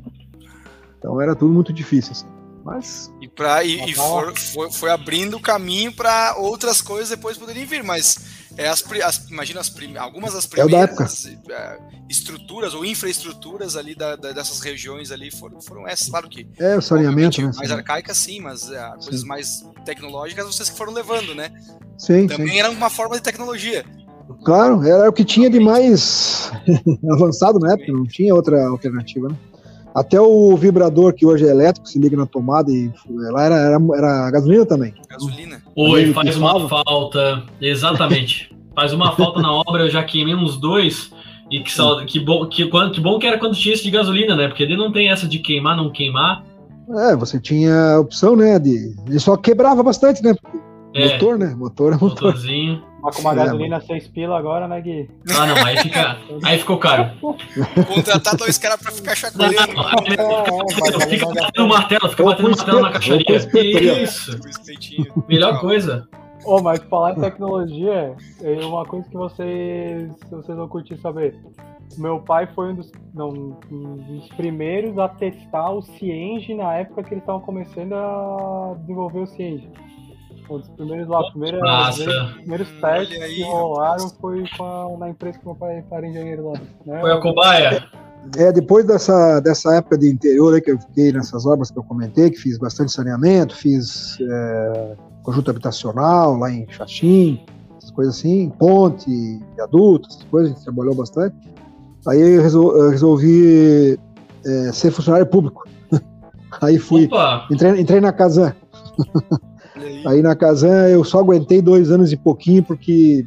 Então era tudo muito difícil. Assim. Mas. E, pra, e, e for, foi, foi, abrindo caminho para outras coisas depois poderem vir, mas é as, as imagina as prim, algumas das é primeiras é, estruturas ou infraestruturas ali da, da, dessas regiões ali foram, foram essas, claro que. É, o saneamento, né? Mais arcaicas, sim, mas é, coisas mais tecnológicas vocês que foram levando, né? Sim. Também sim. era uma forma de tecnologia. Claro, era o que tinha de mais avançado na época, não tinha outra alternativa, né? Até o vibrador que hoje é elétrico, se liga na tomada e lá era, era, era gasolina também. Gasolina. Oi, faz uma falta. Exatamente. faz uma falta na obra, eu já queimei uns dois. E que, que, bom, que, que bom que era quando tinha esse de gasolina, né? Porque ele não tem essa de queimar, não queimar. É, você tinha a opção, né? De, ele só quebrava bastante, né? É, motor, né? Motor é motor. Motorzinho. Mas com uma gasolina 6 pila agora, né, Gui? Ah, não, aí, fica, aí ficou caro. Contratar dois caras pra ficar chacoalhando. fica batendo martelo, fica batendo martelo na caixaria. Isso. Melhor coisa. Ô, oh, mas falar em tecnologia, é uma coisa que vocês, vocês vão curtir saber. Meu pai foi um dos, não, um dos primeiros a testar o Cienge na época que eles estavam começando a desenvolver o Cienge. Um dos primeiros lá, primeira, primeiros, primeiros testes que rolaram foi a, na empresa que meu pai era engenheiro lá. Né? Foi a cobaia? É, depois dessa, dessa época de interior aí que eu fiquei nessas obras que eu comentei, que fiz bastante saneamento, fiz é, conjunto habitacional lá em Xaxim, essas coisas assim, ponte, viaduto, essas coisas, a gente trabalhou bastante. Aí eu resolvi é, ser funcionário público. Aí fui, entrei, entrei na Casan. Aí na Casan eu só aguentei dois anos e pouquinho porque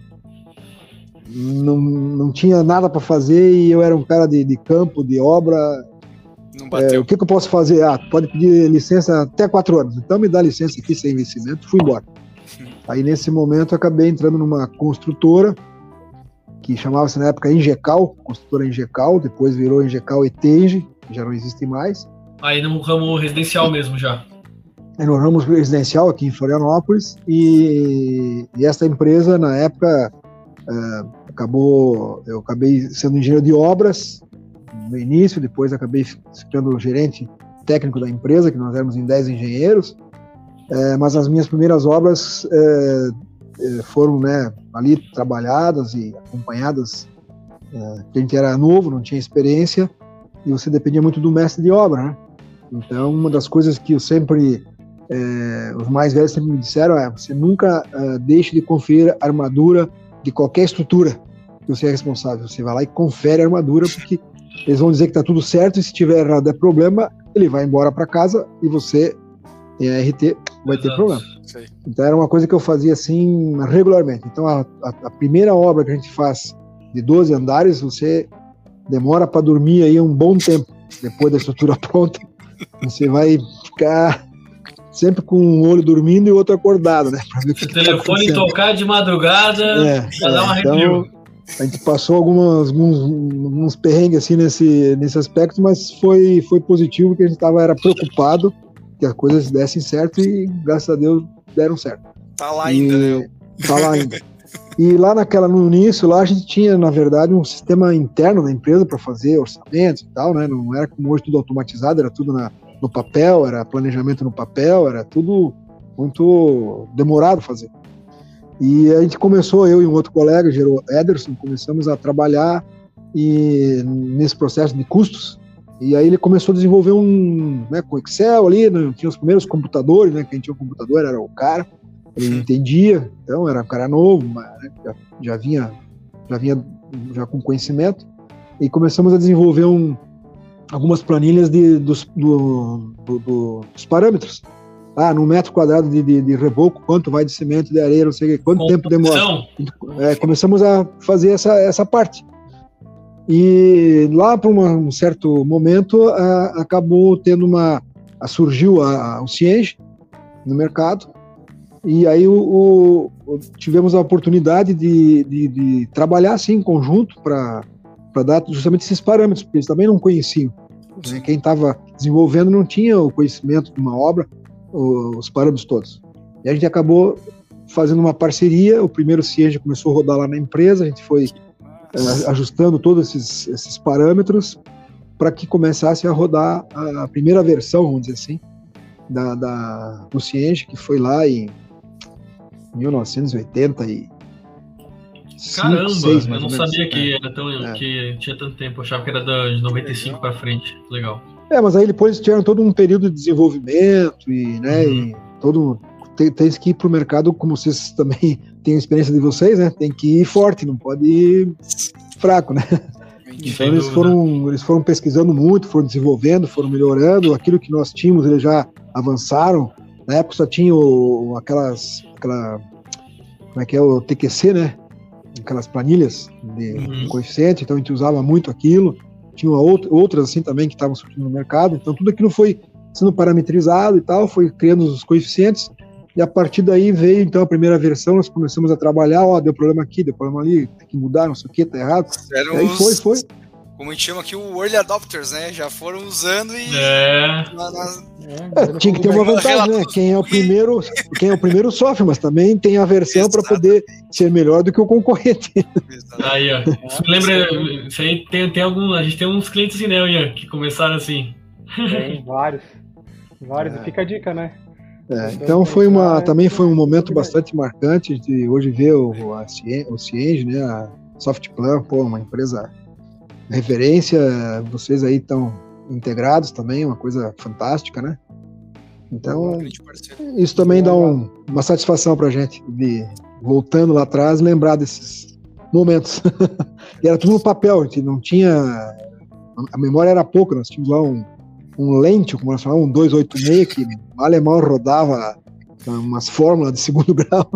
não, não tinha nada para fazer e eu era um cara de, de campo, de obra. É, o que, que, eu posso fazer? Ah, pode pedir licença até quatro anos. Então me dá licença aqui sem investimento. Fui embora. Aí nesse momento eu acabei entrando numa construtora que chamava-se na época Ingecal, construtora Ingecal, depois virou Ingecal Etenge, já não existe mais. Aí no ramo residencial mesmo já. No ramo residencial aqui em Florianópolis e, e essa empresa na época uh, acabou eu acabei sendo engenheiro de obras no início depois acabei ficando gerente técnico da empresa que nós éramos em 10 engenheiros uh, mas as minhas primeiras obras foram né, ali trabalhadas e acompanhadas a gente era novo não tinha experiência e você dependia muito do mestre de obra né? então uma das coisas que eu sempre é, os mais velhos sempre me disseram é você nunca uh, deixe de conferir a armadura de qualquer estrutura que você é responsável. Você vai lá e confere a armadura porque eles vão dizer que está tudo certo e se tiver errado é problema, ele vai embora para casa e você em RT vai ter problema. Então era uma coisa que eu fazia assim regularmente. Então a, a, a primeira obra que a gente faz de 12 andares, você demora para dormir aí um bom tempo depois da estrutura pronta. Você vai ficar sempre com um olho dormindo e o outro acordado, né? Se o tá telefone tá tocar de madrugada, é, já dá uma é, então, A gente passou algumas, alguns, alguns perrengues assim nesse, nesse aspecto, mas foi, foi positivo, porque a gente estava era preocupado que as coisas dessem certo e graças a Deus deram certo. Tá lá e, ainda, né? Tá lá ainda. E lá naquela, no início, lá a gente tinha, na verdade, um sistema interno da empresa para fazer orçamentos e tal, né? Não era como hoje tudo automatizado, era tudo na, no papel, era planejamento no papel, era tudo muito demorado fazer. E a gente começou, eu e um outro colega, Gero Ederson, começamos a trabalhar e, nesse processo de custos. E aí ele começou a desenvolver um, né, com Excel ali, né, tinha os primeiros computadores, né, quem tinha o computador era o cara, ele entendia, então era um cara novo, mas, né, já, já vinha, já vinha já com conhecimento. E começamos a desenvolver um, algumas planilhas de, dos, do, do, do, dos parâmetros. Ah, no metro quadrado de, de, de, reboco, quanto vai de cimento, de areia, não sei quanto tempo demora. É, começamos a fazer essa, essa parte. E lá, para um certo momento, a, acabou tendo uma. A, surgiu a, a, o Cienge no mercado, e aí o, o, tivemos a oportunidade de, de, de trabalhar assim em conjunto para dar justamente esses parâmetros, porque eles também não conheciam. Né? Quem estava desenvolvendo não tinha o conhecimento de uma obra, os parâmetros todos. E a gente acabou fazendo uma parceria, o primeiro Ciege começou a rodar lá na empresa, a gente foi é, ajustando todos esses, esses parâmetros para que começasse a rodar a, a, primeira versão, vamos dizer assim, da, da, do Cienge, que foi lá em 1980 e Caramba, seis, eu não sabia que é. era tão é. que tinha tanto tempo, eu achava que era de 95 para frente. Legal. É, mas aí depois tiveram todo um período de desenvolvimento e, né, uhum. e todo tem, tem que ir para o mercado, como vocês também têm a experiência de vocês, né? Tem que ir forte, não pode ir fraco, né? Então eles foram, eles foram pesquisando muito, foram desenvolvendo, foram melhorando. Aquilo que nós tínhamos, eles já avançaram. Na época só tinha o, aquelas, aquela, como é que é o TQC, né? Aquelas planilhas de uhum. coeficiente, então a gente usava muito aquilo. Tinha outras assim também que estavam surgindo no mercado, então tudo aquilo foi sendo parametrizado e tal, foi criando os coeficientes, e a partir daí veio então a primeira versão, nós começamos a trabalhar, ó, deu problema aqui, deu problema ali, tem que mudar, não sei o que, tá errado. Eram aí foi, foi como a gente chama aqui, o early adopters, né? Já foram usando e. É. Na, na... É, tinha que ter uma vantagem, né? Quem é o primeiro, quem é o primeiro sofre, mas também tem a versão para poder ser melhor do que o concorrente. Aí, ó. Isso me lembra. Isso aí tem, tem algum. A gente tem uns clientes assim, né, Ian, que começaram assim. Tem vários. Vários. É. E fica a dica, né? É, então foi uma, também foi um momento bastante marcante de hoje ver o, a, o Cienge, né, a Softplan, pô, uma empresa referência, vocês aí estão integrados também, uma coisa fantástica, né? Então, isso também dá um, uma satisfação para a gente, de voltando lá atrás, lembrar desses momentos. e era tudo no papel, a gente não tinha. A memória era pouca, nós tínhamos lá um, um lente, como nós falamos, um 286, que o alemão rodava umas fórmulas de segundo grau.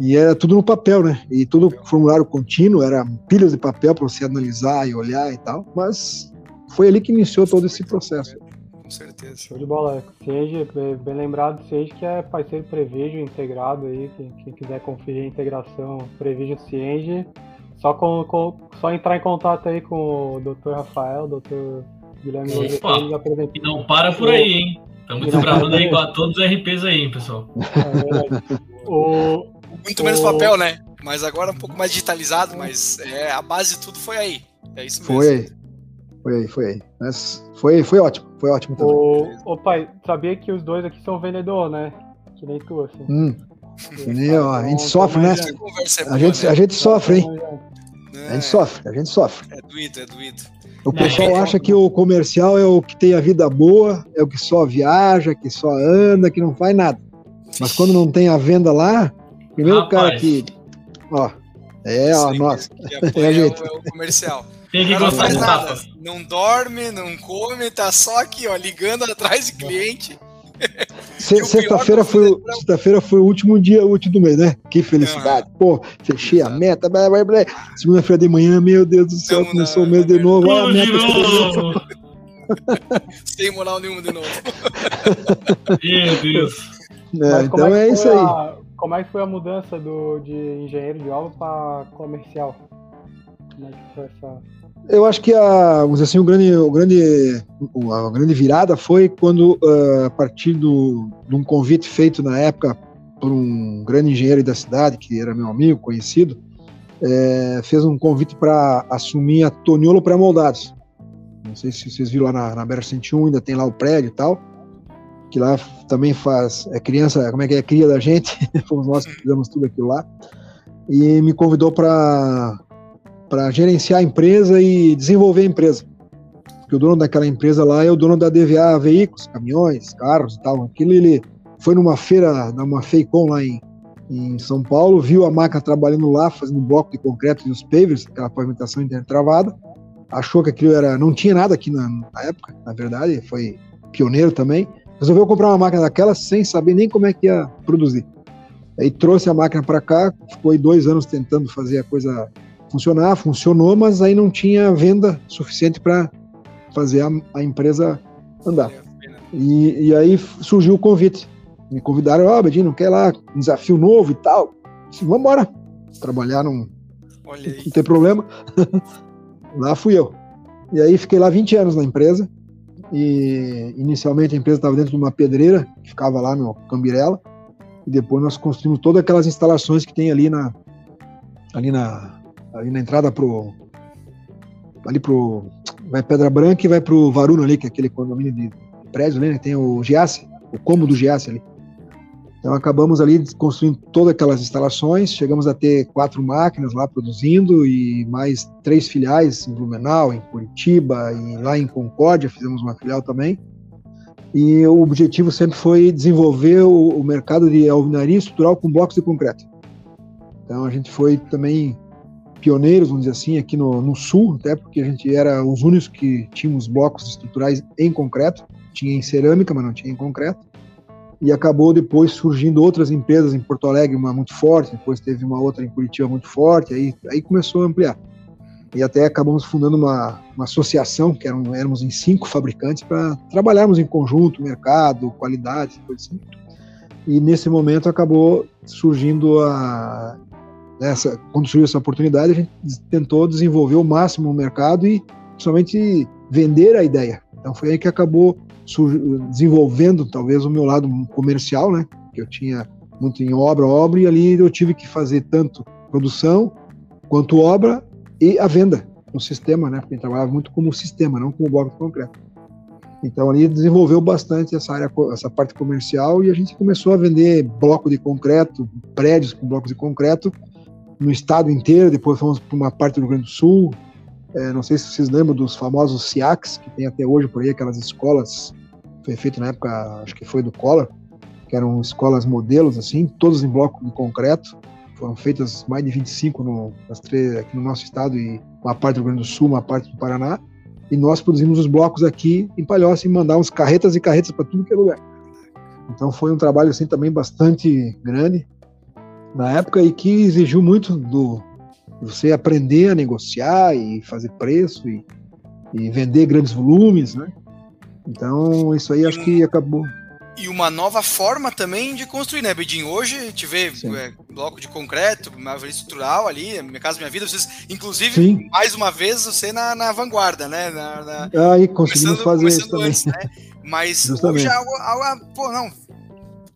E era tudo no papel, né? E tudo formulário contínuo, era pilhas de papel para você analisar e olhar e tal. Mas foi ali que iniciou todo esse processo. Com certeza. Show de bola. Seja, bem lembrado, seja que é parceiro Prevision integrado aí. Quem, quem quiser conferir a integração Prevision Cienge, só, com, com, só entrar em contato aí com o Dr. Rafael, Dr. Guilherme Opa, E não para por aí, hein? Estamos desbravando aí com todos os RPs aí, pessoal. É o, Muito o... menos papel, né? Mas agora um pouco mais digitalizado, mas é, a base de tudo foi aí. É isso mesmo. Foi aí. Foi aí, foi aí. Mas foi, foi ótimo, foi ótimo também. O, o pai, sabia que os dois aqui são vendedor, né? Que nem tu, assim. Hum. Nem, ó, a gente sofre, né? A gente, a gente sofre, hein? A gente sofre, a gente sofre. É doído, é doído. O pessoal acha que o comercial é o que tem a vida boa, é o que só viaja, que só anda, que não faz nada. Mas quando não tem a venda lá, primeiro Rapaz. cara que. Ó, é, ó, nossa. É. É o comercial. Tem que gostar de nada. Não dorme, não come, tá só aqui, ó, ligando atrás de cliente. Sexta-feira foi, sexta foi o último dia útil do mês, né? Que felicidade. Ah, Pô, fechei a meta. Segunda-feira de manhã, meu Deus do céu, não, começou não, o mês de novo. Ah, meta novo. Sem moral nenhuma de novo. meu Deus. É, então é, é isso aí. A, como é que foi a mudança do, de engenheiro de obra para comercial? Como é que foi essa eu acho que a, assim, o grande, o grande, a grande virada foi quando, uh, a partir do, de um convite feito na época por um grande engenheiro da cidade, que era meu amigo, conhecido, é, fez um convite para assumir a Toniolo Pré-Moldados. Não sei se vocês viram lá na, na Bera 101, ainda tem lá o prédio e tal, que lá também faz, é criança, como é que é, cria da gente, fomos nós que fizemos tudo aquilo lá, e me convidou para para gerenciar a empresa e desenvolver a empresa. Porque o dono daquela empresa lá é o dono da DVA Veículos, caminhões, carros e tal. Aquilo ele foi numa feira, numa Feicom lá em, em São Paulo, viu a máquina trabalhando lá, fazendo bloco de concreto e os pavers, aquela pavimentação intertravada, achou que aquilo era. não tinha nada aqui na, na época, na verdade, foi pioneiro também. Resolveu comprar uma máquina daquela sem saber nem como é que ia produzir. Aí trouxe a máquina para cá, ficou aí dois anos tentando fazer a coisa funcionar, funcionou, mas aí não tinha venda suficiente para fazer a, a, empresa andar. E, e, aí surgiu o convite. Me convidaram, ó, oh, Bedinho, não quer lá um desafio novo e tal? Disse, vamos embora. Trabalhar não, não tem problema. lá fui eu. E aí fiquei lá 20 anos na empresa. E inicialmente a empresa estava dentro de uma pedreira que ficava lá no Cambirela. E depois nós construímos todas aquelas instalações que tem ali na ali na ali na entrada pro. Ali pro. Vai Pedra Branca e vai pro Varuna ali, que é aquele condomínio de prédio ali, né? Tem o Giasse, o combo do Giasse ali. Então acabamos ali construindo todas aquelas instalações, chegamos a ter quatro máquinas lá produzindo e mais três filiais em Blumenau, em Curitiba e lá em Concórdia fizemos uma filial também. E o objetivo sempre foi desenvolver o, o mercado de alvenaria estrutural com blocos de concreto. Então a gente foi também pioneiros, vamos dizer assim, aqui no, no, sul, até porque a gente era os únicos que tínhamos blocos estruturais em concreto, tinha em cerâmica, mas não tinha em concreto. E acabou depois surgindo outras empresas em Porto Alegre, uma muito forte, depois teve uma outra em Curitiba muito forte, aí, aí começou a ampliar. E até acabamos fundando uma, uma associação, que eram, éramos em cinco fabricantes, para trabalharmos em conjunto, mercado, qualidade, coisa assim. E nesse momento acabou surgindo a essa, quando surgiu essa oportunidade, a gente tentou desenvolver o máximo o mercado e somente vender a ideia. Então foi aí que acabou desenvolvendo talvez o meu lado comercial, né? Que eu tinha muito em obra, obra, e ali eu tive que fazer tanto produção quanto obra e a venda no sistema, né? Porque trabalhava muito como sistema, não como bloco concreto. Então ali desenvolveu bastante essa área, essa parte comercial e a gente começou a vender bloco de concreto, prédios com blocos de concreto no estado inteiro, depois fomos para uma parte do Rio Grande do Sul. É, não sei se vocês lembram dos famosos SIACs, que tem até hoje por aí, aquelas escolas, foi feito na época, acho que foi do Collor, que eram escolas modelos, assim, todas em bloco de concreto. Foram feitas mais de 25 no, nas três, aqui no nosso estado e uma parte do Rio Grande do Sul, uma parte do Paraná. E nós produzimos os blocos aqui em Palhoça e mandávamos carretas e carretas para tudo que é lugar. Então foi um trabalho assim também bastante grande na época e que exigiu muito do você aprender a negociar e fazer preço e, e vender grandes volumes, né? Então isso aí acho que acabou. E uma nova forma também de construir, né, Bedinho? Hoje a gente vê é, bloco de concreto, uma estrutural ali, minha casa, minha vida, vocês, inclusive, Sim. mais uma vez, você na, na vanguarda, né? Na, na, Aí conseguimos fazer isso também. Antes, né? Mas Justamente. hoje é algo, algo, pô, não,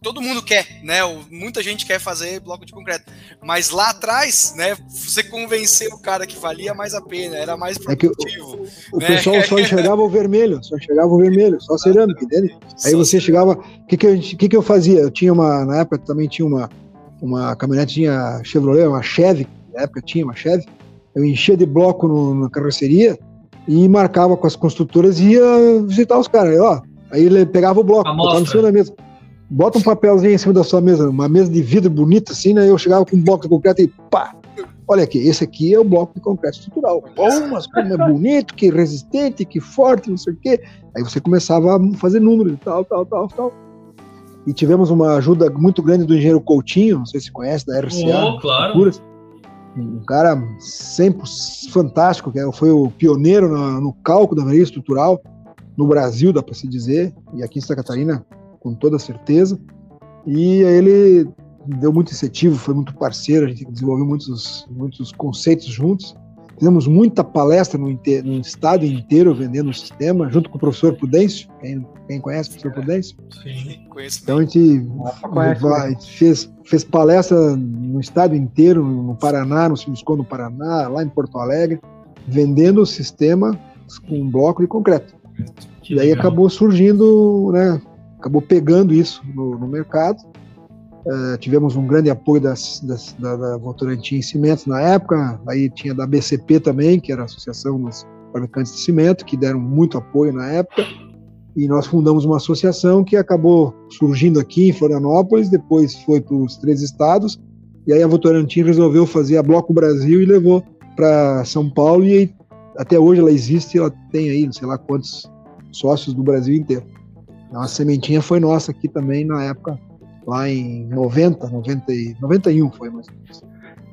todo mundo quer, né? Muita gente quer fazer bloco de concreto. Mas lá atrás, né? Você convenceu o cara que valia mais a pena, era mais produtivo. É o, o né? pessoal só enxergava o vermelho, só enxergava o vermelho, só cerâmica, entende? Aí você chegava. O que, que, eu, que, que eu fazia? Eu tinha uma. Na época também tinha uma, uma caminhonete, tinha Chevrolet, uma Chevy, na época tinha uma Chevy. Eu enchia de bloco no, na carroceria e marcava com as construtoras e ia visitar os caras. Ó, aí ele pegava o bloco, botava no cima da mesa bota um papelzinho em cima da sua mesa, uma mesa de vidro bonita assim, né? Eu chegava com um bloco de concreto e pá! Olha aqui, esse aqui é o bloco de concreto estrutural. Oh, mas como é bonito, que resistente, que forte, não sei o quê. Aí você começava a fazer números e tal, tal, tal, tal. E tivemos uma ajuda muito grande do engenheiro Coutinho, não sei se conhece, da RCA. Oh, claro. Um cara sempre fantástico, que foi o pioneiro no, no cálculo da engenharia estrutural no Brasil, dá para se dizer, e aqui em Santa Catarina com toda certeza. E ele deu muito incentivo, foi muito parceiro, a gente desenvolveu muitos, muitos conceitos juntos. Fizemos muita palestra no, no estado inteiro vendendo o sistema, junto com o professor Prudêncio. Quem, quem conhece o professor Prudêncio? Sim, conheço. Então a gente vai, fez, fez palestra no estado inteiro, no Paraná, no Simuscon no Paraná, lá em Porto Alegre, vendendo o sistema com um bloco de concreto. Que e aí acabou surgindo, né, acabou pegando isso no, no mercado. Uh, tivemos um grande apoio das, das, da, da Votorantim Cimentos na época, aí tinha da BCP também, que era a Associação dos Fabricantes de Cimento, que deram muito apoio na época, e nós fundamos uma associação que acabou surgindo aqui em Florianópolis, depois foi para os três estados, e aí a Votorantim resolveu fazer a Bloco Brasil e levou para São Paulo, e até hoje ela existe, ela tem aí, não sei lá quantos sócios do Brasil inteiro. Então, a sementinha foi nossa aqui também na época, lá em 90, 90 e 91 foi mais ou menos.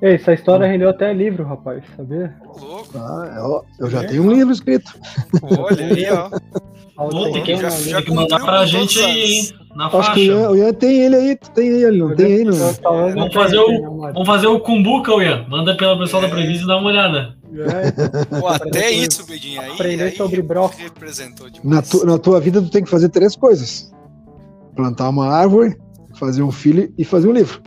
Ei, essa história rendeu até livro, rapaz, sabia? louco. Ah, eu, eu já é. tenho um livro escrito. Olha aí, ó. Pô, tem que, já, já que mandar pra gente aí, hein? Na Acho que o Ian, o Ian, tem ele aí, tu tem ele, não tem aí, não. Vamos fazer o, vamos fazer o Kumbuka, Ian. Manda pela pessoal é. da Previsa e dá uma olhada. É, Pô, até isso, Bedinho. Aí, Aprender aí sobre broco. Representou na, tu, na tua vida, tu tem que fazer três coisas: plantar uma árvore, fazer um filho e fazer um livro.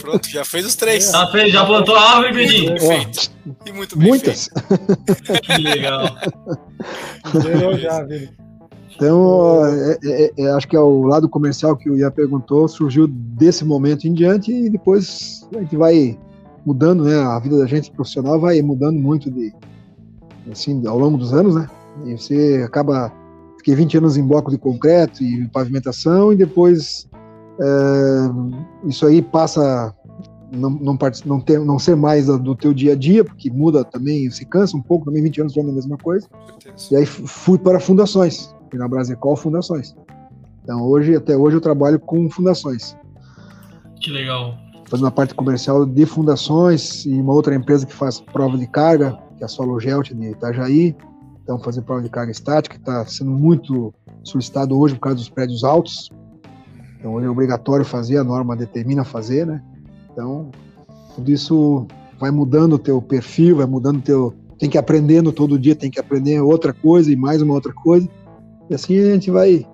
Pronto, já fez os três. Já fez, já plantou a árvore, Bedinho. Perfeito. E muito bem Muitas. Feito. Que legal. já, Então, é, é, é, acho que é o lado comercial que o Ian perguntou, surgiu desse momento em diante e depois a gente vai mudando, né? A vida da gente profissional vai mudando muito de assim ao longo dos anos, né? E você acaba fiquei 20 anos em bloco de concreto e pavimentação e depois é, isso aí passa não, não, não, ter, não ser mais do teu dia a dia, porque muda também, se cansa um pouco, também 20 anos falando a mesma coisa. E aí fui para fundações, fui na Brasecol Fundações. Então hoje, até hoje eu trabalho com fundações. Que legal fazendo a parte comercial de fundações e uma outra empresa que faz prova de carga, que é a Sologelt de Itajaí. Então, fazer prova de carga estática, que está sendo muito solicitado hoje por causa dos prédios altos. Então, é obrigatório fazer, a norma determina fazer, né? Então, tudo isso vai mudando o teu perfil, vai mudando o teu... Tem que ir aprendendo todo dia, tem que aprender outra coisa e mais uma outra coisa. E assim a gente vai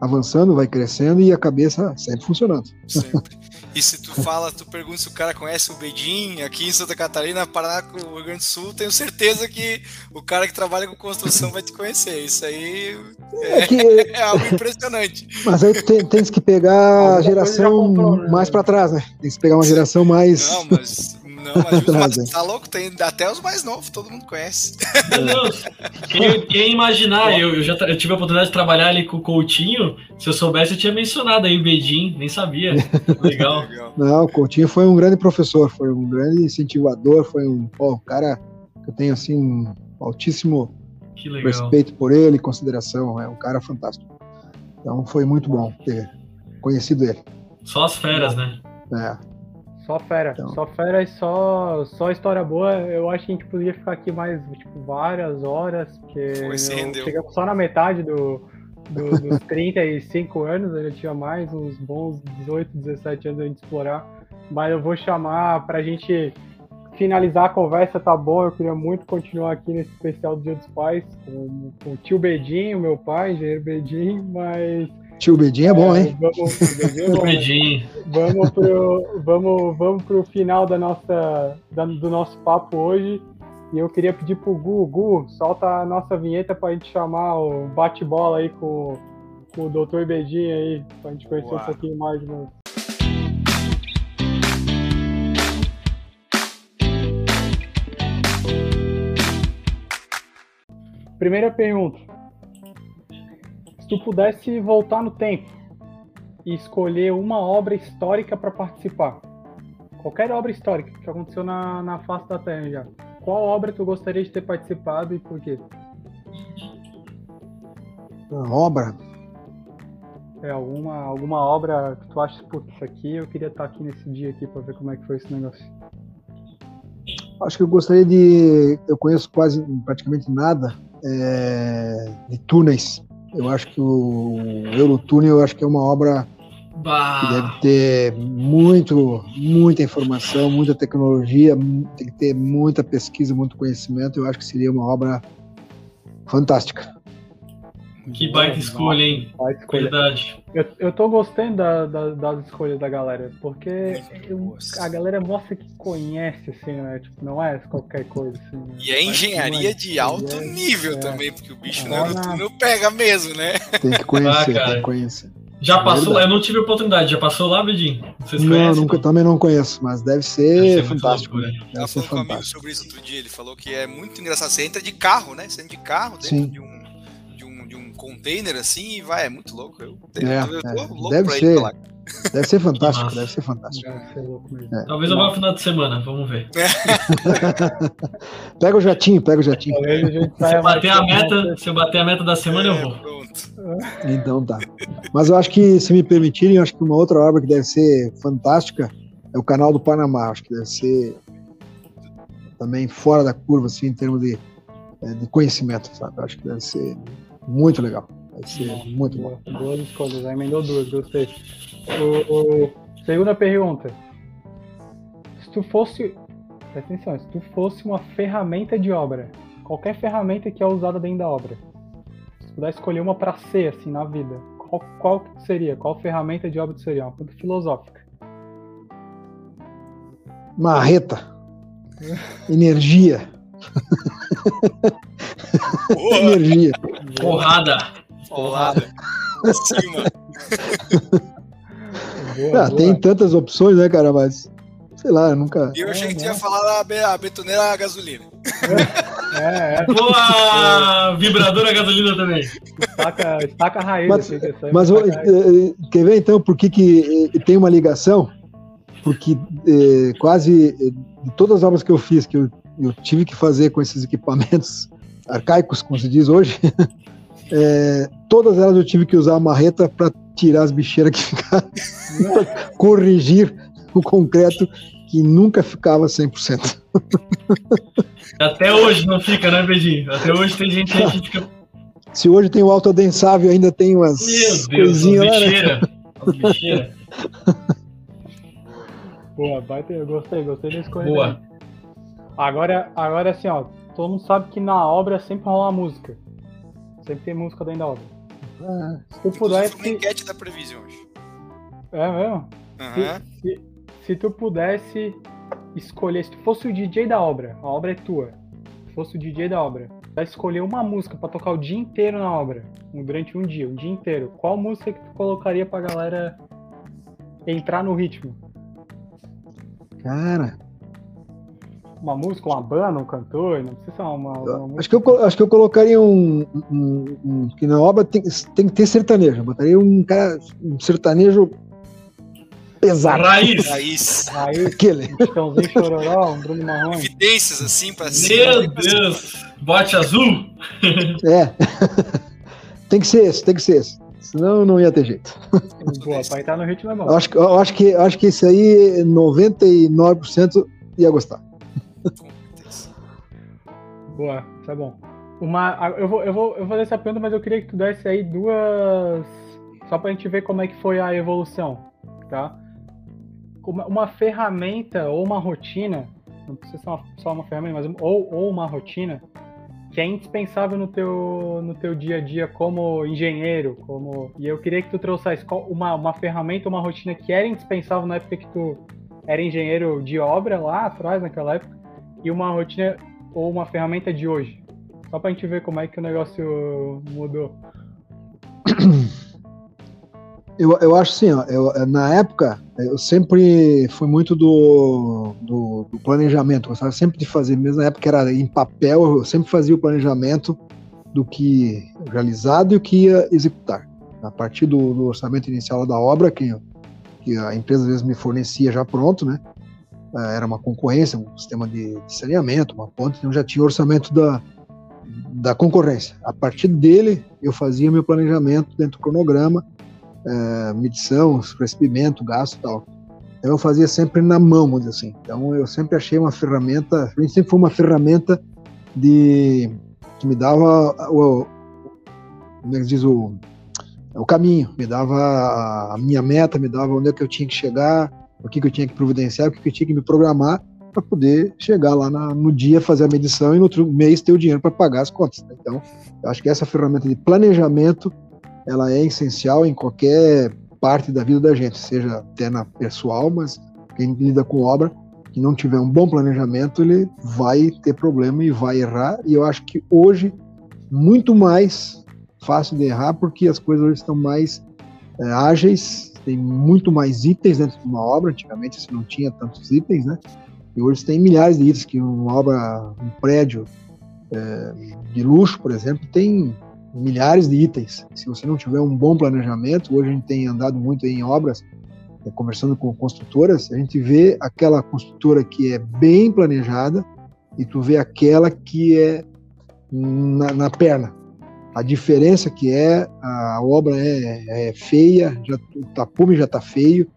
avançando, vai crescendo e a cabeça sempre funcionando. Sempre. E se tu fala, tu pergunta se o cara conhece o Bedim aqui em Santa Catarina, Paraná, o Rio Grande do Sul, tenho certeza que o cara que trabalha com construção vai te conhecer. Isso aí é, é, que... é algo impressionante. Mas aí tem, tens que pegar a geração né? mais para trás, né? Tem que pegar uma geração mais. Não, mas não, mas, tá louco? Tem até os mais novos, todo mundo conhece. Meu Deus. Quem, quem imaginar, eu, eu já eu tive a oportunidade de trabalhar ali com o Coutinho. Se eu soubesse, eu tinha mencionado aí o Bedim, nem sabia. Legal. Não, o Coutinho foi um grande professor, foi um grande incentivador, foi um pô, cara que eu tenho assim um altíssimo respeito por ele, consideração. É um cara fantástico. Então foi muito bom ter conhecido ele. Só as feras, né? É. Só fera. Então. Só fera e só, só história boa. Eu acho que a gente podia ficar aqui mais, tipo, várias horas, porque chegamos só na metade do, do, dos 35 anos, ele tinha mais uns bons 18, 17 anos a gente explorar. Mas eu vou chamar pra gente finalizar a conversa, tá bom? Eu queria muito continuar aqui nesse especial do Dia dos Pais com, com o tio Bedinho, meu pai, engenheiro Bedinho, mas. Tio Bedinho é bom, hein? Vamos, tio Bedinho, vamos, pro, vamos, vamos pro final da nossa, da, do nosso papo hoje. E eu queria pedir pro Gu, Gu, solta a nossa vinheta pra gente chamar o bate-bola aí com, com o Dr. Bedinho aí, pra gente conhecer Uau. um pouquinho mais do Primeira pergunta. Se tu pudesse voltar no tempo e escolher uma obra histórica para participar, qualquer obra histórica que aconteceu na, na face da Terra já, qual obra tu gostaria de ter participado e por quê? Uma obra? É, alguma, alguma obra que tu acha, putz, isso aqui eu queria estar aqui nesse dia aqui para ver como é que foi esse negócio. Acho que eu gostaria de. Eu conheço quase praticamente nada é, de túneis. Eu acho que o Eurotúnel eu acho que é uma obra bah. que deve ter muito, muita informação, muita tecnologia, tem que ter muita pesquisa, muito conhecimento. Eu acho que seria uma obra fantástica. Que baita escolha, hein? Baita escolha. Verdade. Eu, eu tô gostando da, da, das escolhas da galera, porque eu, a galera mostra que conhece, assim, né? Tipo, não é qualquer coisa, assim. Né? E é engenharia de alto é, nível é, também, porque o bicho não, é não, não pega mesmo, né? Tem que conhecer, ah, tem que conhecer. Já passou lá? Eu não tive oportunidade. Já passou lá, Bedinho? Vocês conhecem? Não, nunca, também não conheço, mas deve ser, deve ser fantástico. Louco, né? Deve ser fantástico. com um amigo sobre isso outro dia. Ele falou que é muito engraçado. Você entra de carro, né? Você entra de carro dentro Sim. de um container assim e vai, é muito louco. Eu, é, eu é. louco deve ser. Deve ser fantástico, Nossa. deve ser fantástico. É. Talvez eu vá no final de semana, vamos ver. pega o jatinho, pega o jatinho. Se eu bater a meta, se eu bater a meta da semana, eu vou. É, então tá. Mas eu acho que, se me permitirem, eu acho que uma outra obra que deve ser fantástica é o Canal do Panamá. Acho que deve ser também fora da curva, assim, em termos de, é, de conhecimento, sabe? Eu acho que deve ser muito legal. Vai ser muito bom. Duas escolhas, já emendou duas, gostei. O, o, segunda pergunta. Se tu fosse. Presta atenção, se tu fosse uma ferramenta de obra, qualquer ferramenta que é usada dentro da obra, se tu pudesse escolher uma para ser assim na vida, qual, qual seria? Qual ferramenta de obra tu seria? Uma pergunta filosófica. Marreta. Energia. Energia. Porrada. Porrada. Boa, ah, boa. Tem tantas opções, né, cara? Mas sei lá, eu nunca. E eu achei que tinha falado a, betoneira a gasolina. É, é. Boa! Vibradora a gasolina também. Estaca, estaca raiz. Mas, mas raiz. Eh, quer ver então por que, que eh, tem uma ligação? Porque eh, quase eh, de todas as obras que eu fiz, que eu, eu tive que fazer com esses equipamentos arcaicos, como se diz hoje, é, todas elas eu tive que usar a marreta para tirar as bicheiras que ficaram, corrigir o concreto que nunca ficava 100%. Até hoje não fica, né, Bedinho? Até hoje tem gente que fica. Se hoje tem o autodensável, ainda tem umas Meu Deus, coisinhas lá, bicheira. Né? bicheira. Boa, baita, eu gostei, gostei desse corredor. Boa. Agora, agora assim, ó, todo mundo sabe que na obra sempre rola uma música. Sempre tem música dentro da obra. Ah, se tu pudesse. Uma enquete da Prevision. É mesmo? Uhum. Se, se, se, tu pudesse escolher, se tu fosse o DJ da obra, a obra é tua. Se fosse o DJ da obra, vai escolher uma música para tocar o dia inteiro na obra, durante um dia, o um dia inteiro. Qual música que tu colocaria pra galera entrar no ritmo? Cara, uma música, uma banda, um cantor, não precisa ser uma, uma acho, que eu, acho que eu colocaria um, um, um, que na obra tem, tem que ter sertanejo. Eu botaria um cara, um sertanejo pesado. Raiz. Raiz. Raiz. Aquele. Um Chororó, um Bruno Marrone. Evidências assim pra cima. Meu Deus. Bote azul. É. tem que ser esse, tem que ser esse. Senão não ia ter jeito. Boa, pra entrar no ritmo é bom. Eu acho, eu acho, que, acho que esse aí, 99% ia gostar. Boa, tá bom. Uma, eu, vou, eu, vou, eu vou fazer essa pergunta, mas eu queria que tu desse aí duas. Só pra gente ver como é que foi a evolução, tá? Uma, uma ferramenta ou uma rotina, não precisa ser uma, só uma ferramenta, mas ou, ou uma rotina que é indispensável no teu, no teu dia a dia como engenheiro, como e eu queria que tu trouxesse uma, uma ferramenta, uma rotina que era indispensável na época que tu era engenheiro de obra lá atrás, naquela época, e uma rotina ou uma ferramenta de hoje. Só pra gente ver como é que o negócio mudou. Eu, eu acho assim, ó, eu, na época, eu sempre fui muito do, do, do planejamento, gostava sempre de fazer, mesmo na época era em papel, eu sempre fazia o planejamento do que realizado e o que ia executar. A partir do, do orçamento inicial da obra, que, que a empresa às vezes me fornecia já pronto, né? Eh, era uma concorrência, um sistema de, saneamento, uma ponte, então já tinha orçamento da, da concorrência. A partir dele, eu fazia meu planejamento dentro do cronograma, é, medição, recebimento, gasto e tal. Então eu fazia sempre na mão, vamos dizer assim. Então eu sempre achei uma ferramenta, a gente sempre foi uma ferramenta de que me dava o, como é que diz o, o caminho, me dava a, a minha meta, me dava onde é que eu tinha que chegar, o que, que eu tinha que providenciar, o que, que eu tinha que me programar para poder chegar lá na, no dia, fazer a medição e no outro mês ter o dinheiro para pagar as contas. Então, eu acho que essa ferramenta de planejamento ela é essencial em qualquer parte da vida da gente, seja até na pessoal, mas quem lida com obra, que não tiver um bom planejamento, ele vai ter problema e vai errar. E eu acho que hoje, muito mais fácil de errar, porque as coisas hoje estão mais é, ágeis, tem muito mais itens dentro de uma obra. Antigamente você não tinha tantos itens, né? E hoje tem milhares de itens que uma obra, um prédio é, de luxo, por exemplo, tem milhares de itens. Se você não tiver um bom planejamento, hoje a gente tem andado muito em obras, é, conversando com construtoras, a gente vê aquela construtora que é bem planejada e tu vê aquela que é na, na perna. A diferença que é, a obra é, é feia, já, o tapume já está feio,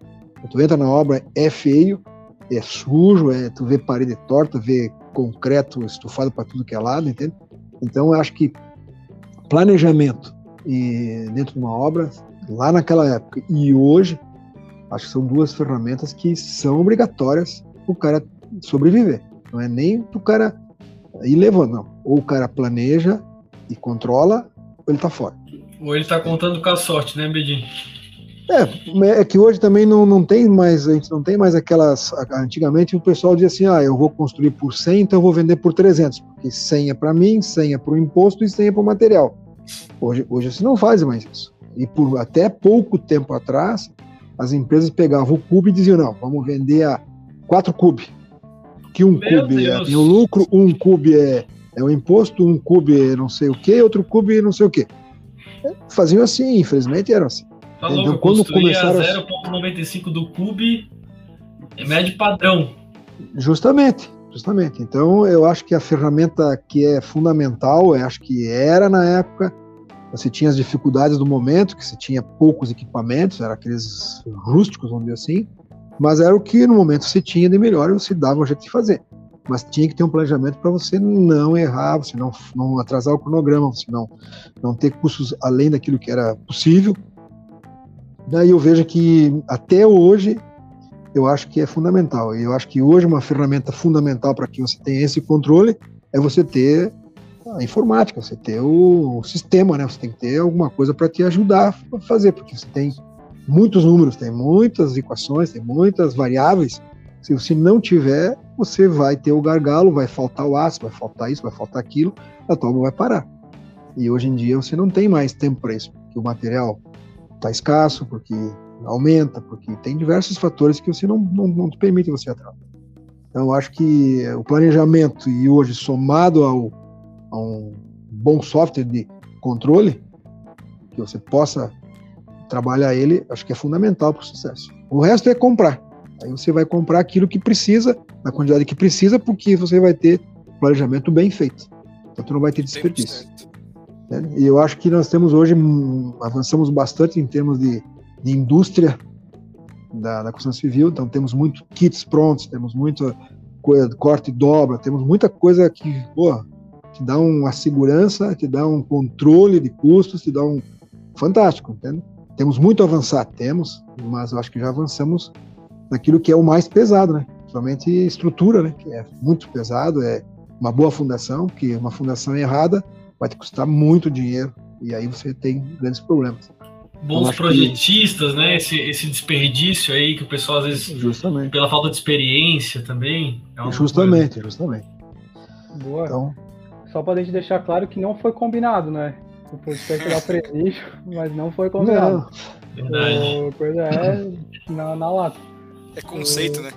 tu entra na obra, é feio, é sujo, é, tu vê parede torta, vê concreto estufado para tudo que é lado, entende? Então eu acho que planejamento e dentro de uma obra, lá naquela época e hoje, acho que são duas ferramentas que são obrigatórias para o cara sobreviver. Não é nem o cara ir levando, não. Ou o cara planeja e controla, ele está fora. Ou ele está contando com a sorte, né, Bedin? É, é que hoje também não, não tem mais, a gente não tem mais aquelas. Antigamente o pessoal dizia assim: ah, eu vou construir por 100, então eu vou vender por 300, porque 100 é para mim, 100 é para o imposto e 100 é para o material. Hoje, hoje você não faz mais isso. E por até pouco tempo atrás, as empresas pegavam o cube e diziam: não, vamos vender a 4 cube. Que um Meu cube é, tem o lucro, um cube é, é o imposto, um cube não sei o que, outro cube não sei o que. Faziam assim, infelizmente eram assim. Tá louco, então, quando começaram 0,95 do cube é médio padrão. Justamente, justamente. Então eu acho que a ferramenta que é fundamental, eu acho que era na época, você tinha as dificuldades do momento, que você tinha poucos equipamentos, era aqueles rústicos, vamos dizer assim, mas era o que no momento você tinha de melhor e você dava o jeito de fazer. Mas tinha que ter um planejamento para você não errar, você não, não atrasar o cronograma, você não, não ter custos além daquilo que era possível, Daí eu vejo que até hoje eu acho que é fundamental. E eu acho que hoje uma ferramenta fundamental para que você tenha esse controle é você ter a informática, você ter o sistema, né? Você tem que ter alguma coisa para te ajudar a fazer, porque você tem muitos números, tem muitas equações, tem muitas variáveis. Se você não tiver, você vai ter o gargalo, vai faltar o aço, vai faltar isso, vai faltar aquilo, a tua vai parar. E hoje em dia você não tem mais tempo para isso, porque o material está escasso, porque aumenta, porque tem diversos fatores que você não, não, não te permite você atrasar. Então, eu acho que o planejamento e hoje somado ao, a um bom software de controle, que você possa trabalhar ele, acho que é fundamental para o sucesso. O resto é comprar. Aí você vai comprar aquilo que precisa, na quantidade que precisa, porque você vai ter planejamento bem feito. Então, tu não vai ter desperdício. Né? E eu acho que nós temos hoje, hum, avançamos bastante em termos de, de indústria da, da, construção civil, então temos muitos kits prontos, temos muita coisa, corte e dobra, temos muita coisa que, pô, te dá uma segurança, te dá um controle de custos, te dá um fantástico, entende? Temos muito a avançar, temos, mas eu acho que já avançamos naquilo que é o mais pesado, né? Principalmente estrutura, né? Que é muito pesado, é uma boa fundação, que uma fundação errada vai te custar muito dinheiro e aí você tem grandes problemas. Bons projetistas, que... né? Esse, esse desperdício aí que o pessoal às vezes, justamente. pela falta de experiência também. É justamente, coisa. justamente. Boa. Então, Só para a gente deixar claro que não foi combinado, né? O podcast dá prestígio, mas não foi combinado. Não. Verdade. coisa é na, na lata. É conceito, né?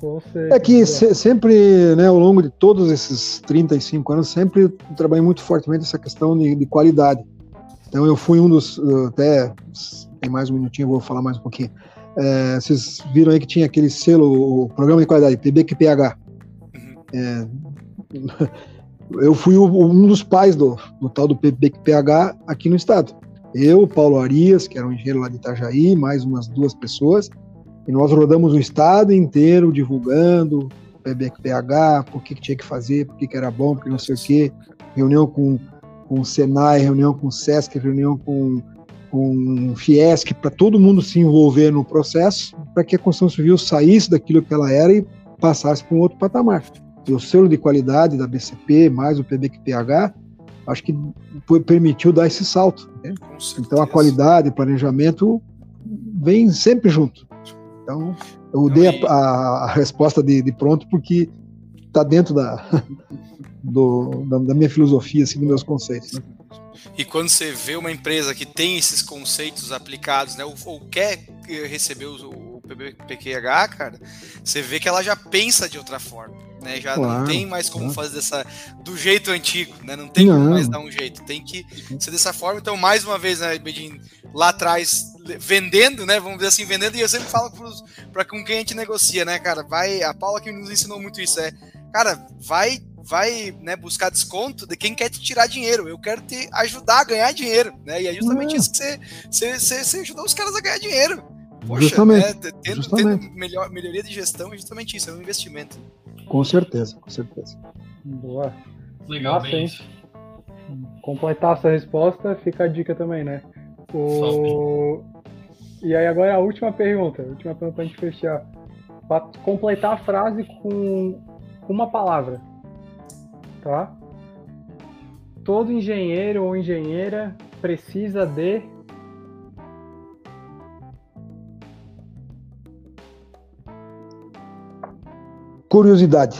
Conceito, é que se, sempre, né, ao longo de todos esses 35 anos, sempre trabalhei muito fortemente essa questão de, de qualidade. Então eu fui um dos, até tem mais um minutinho, vou falar mais um pouquinho. É, vocês viram aí que tinha aquele selo, o programa de qualidade, PBQPH. Uhum. É, eu fui um dos pais do, do tal do PBQPH aqui no estado. Eu, Paulo Arias, que era um engenheiro lá de Itajaí, mais umas duas pessoas, e nós rodamos o estado inteiro divulgando PBQPH, por que, que tinha que fazer, por que, que era bom, porque não sei o quê, reunião com com o Senai, reunião com o SESC, reunião com, com o Fiesc, para todo mundo se envolver no processo, para que a construção civil saísse daquilo que ela era e passasse para um outro patamar. E o selo de qualidade da BCP, mais o PBQPH, acho que permitiu dar esse salto. Né? Então a qualidade, o planejamento vem sempre junto. Então eu dei a, a, a resposta de, de pronto porque está dentro da, do, da, da, minha filosofia, assim, dos meus conceitos. Né? E quando você vê uma empresa que tem esses conceitos aplicados, né, ou, ou quer receber o, o PQH, cara, você vê que ela já pensa de outra forma, né? Já claro, não tem mais como claro. fazer dessa do jeito antigo, né? Não tem não. como mais dar um jeito, tem que ser dessa forma. Então, mais uma vez, né, Bedin, lá atrás vendendo, né? Vamos dizer assim, vendendo, e eu sempre falo para com quem a gente negocia, né, cara? Vai, a Paula que nos ensinou muito isso, é, cara, vai vai né, buscar desconto de quem quer te tirar dinheiro. Eu quero te ajudar a ganhar dinheiro, né? E é justamente uhum. isso que você, você, você, você, ajudou os caras a ganhar dinheiro. Poxa, justamente, né, tendo, justamente. tendo melhor, melhoria de gestão é justamente isso, é um investimento. Com certeza, com certeza. Boa. Legal, Nossa, bem Completar essa resposta, fica a dica também, né? O... E aí agora a última pergunta, a última pergunta pra gente fechar. Pra completar a frase com uma palavra tá? Todo engenheiro ou engenheira precisa de curiosidade.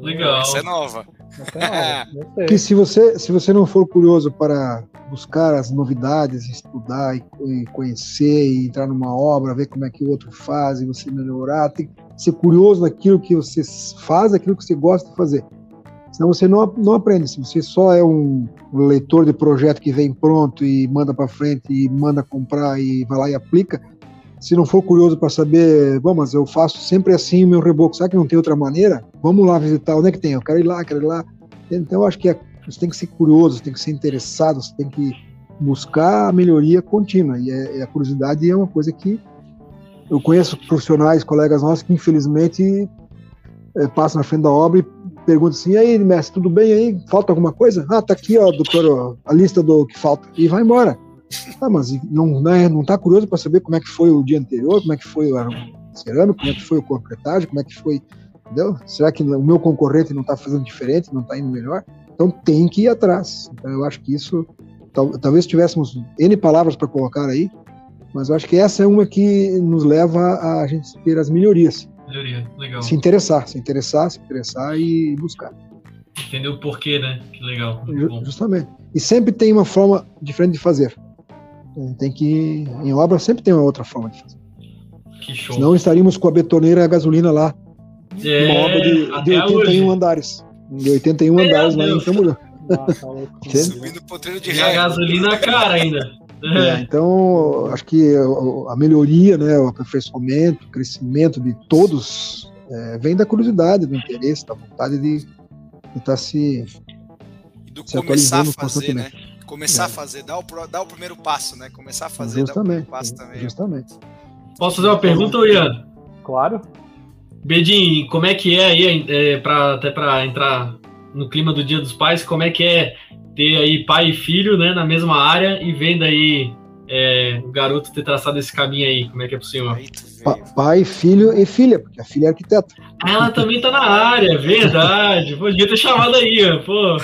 Legal. Essa é nova. É que se você, se você não for curioso para buscar as novidades, estudar e, e, conhecer, e entrar numa obra, ver como é que o outro faz e você melhorar, tem, ser curioso naquilo que você faz, aquilo que você gosta de fazer. Senão você não, não aprende. Se você só é um leitor de projeto que vem pronto e manda para frente e manda comprar e vai lá e aplica, se não for curioso para saber, bom, mas eu faço sempre assim o meu reboco, sabe que não tem outra maneira? Vamos lá visitar, onde é que tem? Eu quero ir lá, quero ir lá. Então eu acho que é, você tem que ser curioso, você tem que ser interessado, você tem que buscar a melhoria contínua. E, é, e a curiosidade é uma coisa que eu conheço profissionais, colegas nossos, que infelizmente é, passam na frente da obra e perguntam assim: e aí, mestre, tudo bem aí? Falta alguma coisa? Ah, tá aqui, ó, doutor, a lista do que falta. E vai embora. Ah, mas não, né, não tá curioso para saber como é que foi o dia anterior, como é que foi o cerâmico, como é que foi o concretagem, como é que foi. Entendeu? Será que o meu concorrente não está fazendo diferente, não está indo melhor? Então tem que ir atrás. Então eu acho que isso. Tal, talvez tivéssemos N palavras para colocar aí, mas eu acho que essa é uma que nos leva a gente ter as melhorias. Melhoria, legal. Se interessar, se interessar, se interessar e buscar. Entender o porquê, né? Que legal. Justamente. E sempre tem uma forma diferente de fazer. Tem que. Em obra sempre tem uma outra forma de fazer. Que show. Senão estaríamos com a betoneira e a gasolina lá. É, uma obra de, de 81 hoje. andares. De 81 Meu andares lá em Camboriú. Ah, Subindo potreiro de ré. a gasolina cara ainda. É, então, acho que a melhoria, né, o aperfeiçoamento, o crescimento de todos é, vem da curiosidade, do interesse, da vontade de estar tá se, e do se começar a fazer, né? Começar é. a fazer, dar o, dar o primeiro passo, né? Começar a fazer, justamente, dar o primeiro passo também. Justamente. Posso fazer uma pergunta, Ian? Claro. Bedin, como é que é aí, é, pra, até para entrar no clima do Dia dos Pais, como é que é ter aí pai e filho né, na mesma área e vendo aí é, o garoto ter traçado esse caminho aí? Como é que é possível? Pa pai, filho e filha, porque a filha é arquiteta. Ela também tá na área, verdade. Podia ter chamado aí, pô.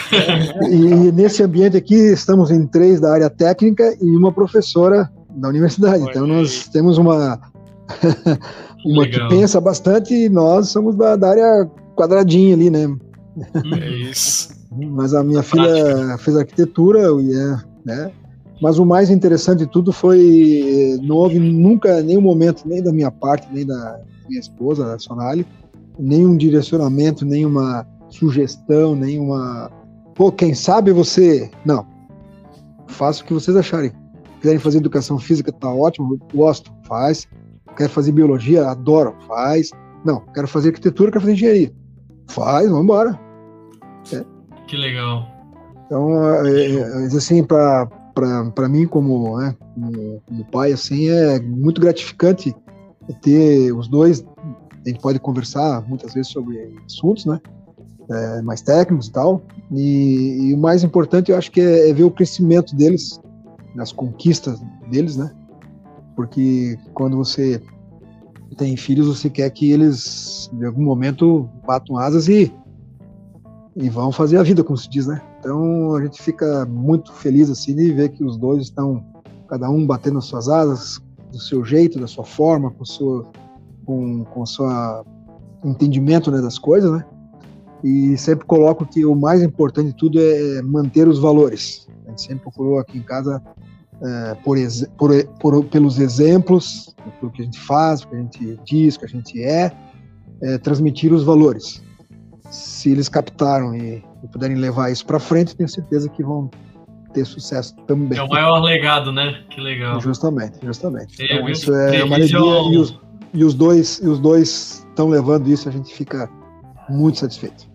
E nesse ambiente aqui, estamos em três da área técnica e uma professora da universidade. Então nós temos uma. uma Legal. que pensa bastante e nós somos da, da área quadradinha ali, né? É isso. Mas a minha filha fez arquitetura, e é, né? Mas o mais interessante de tudo foi não houve nunca nenhum momento nem da minha parte nem da minha esposa, a Sonali, nenhum direcionamento, nenhuma sugestão, nenhuma pô, quem sabe você, não. Faça o que vocês acharem. Quiserem fazer educação física, tá ótimo, gosto, faz. Quer fazer biologia, adoro, faz. Não, quero fazer arquitetura, quero fazer engenharia. Faz, vamos embora. É. Que legal. Então, é, é, assim, para mim, como, né, como, como, pai, assim, é muito gratificante ter os dois. A gente pode conversar muitas vezes sobre assuntos, né? É, mais técnicos e tal. E, e, o mais importante, eu acho que é, é ver o crescimento deles, as conquistas deles, né? Porque quando você tem filhos, você quer que eles, em algum momento, batam asas e e vão fazer a vida, como se diz, né? Então a gente fica muito feliz assim de ver que os dois estão, cada um batendo as suas asas do seu jeito, da sua forma, com sua, com, com sua entendimento né, das coisas, né? E sempre coloco que o mais importante de tudo é manter os valores. A gente sempre procurou aqui em casa é, por, por, por, pelos exemplos, pelo que a gente faz, o que a gente diz, o que a gente é, é transmitir os valores se eles captaram e, e puderem levar isso para frente, tenho certeza que vão ter sucesso também. É o maior legado, né? Que legal. Justamente, justamente. É, então, isso é uma alegria e os, e os dois e os dois estão levando isso, a gente fica muito satisfeito.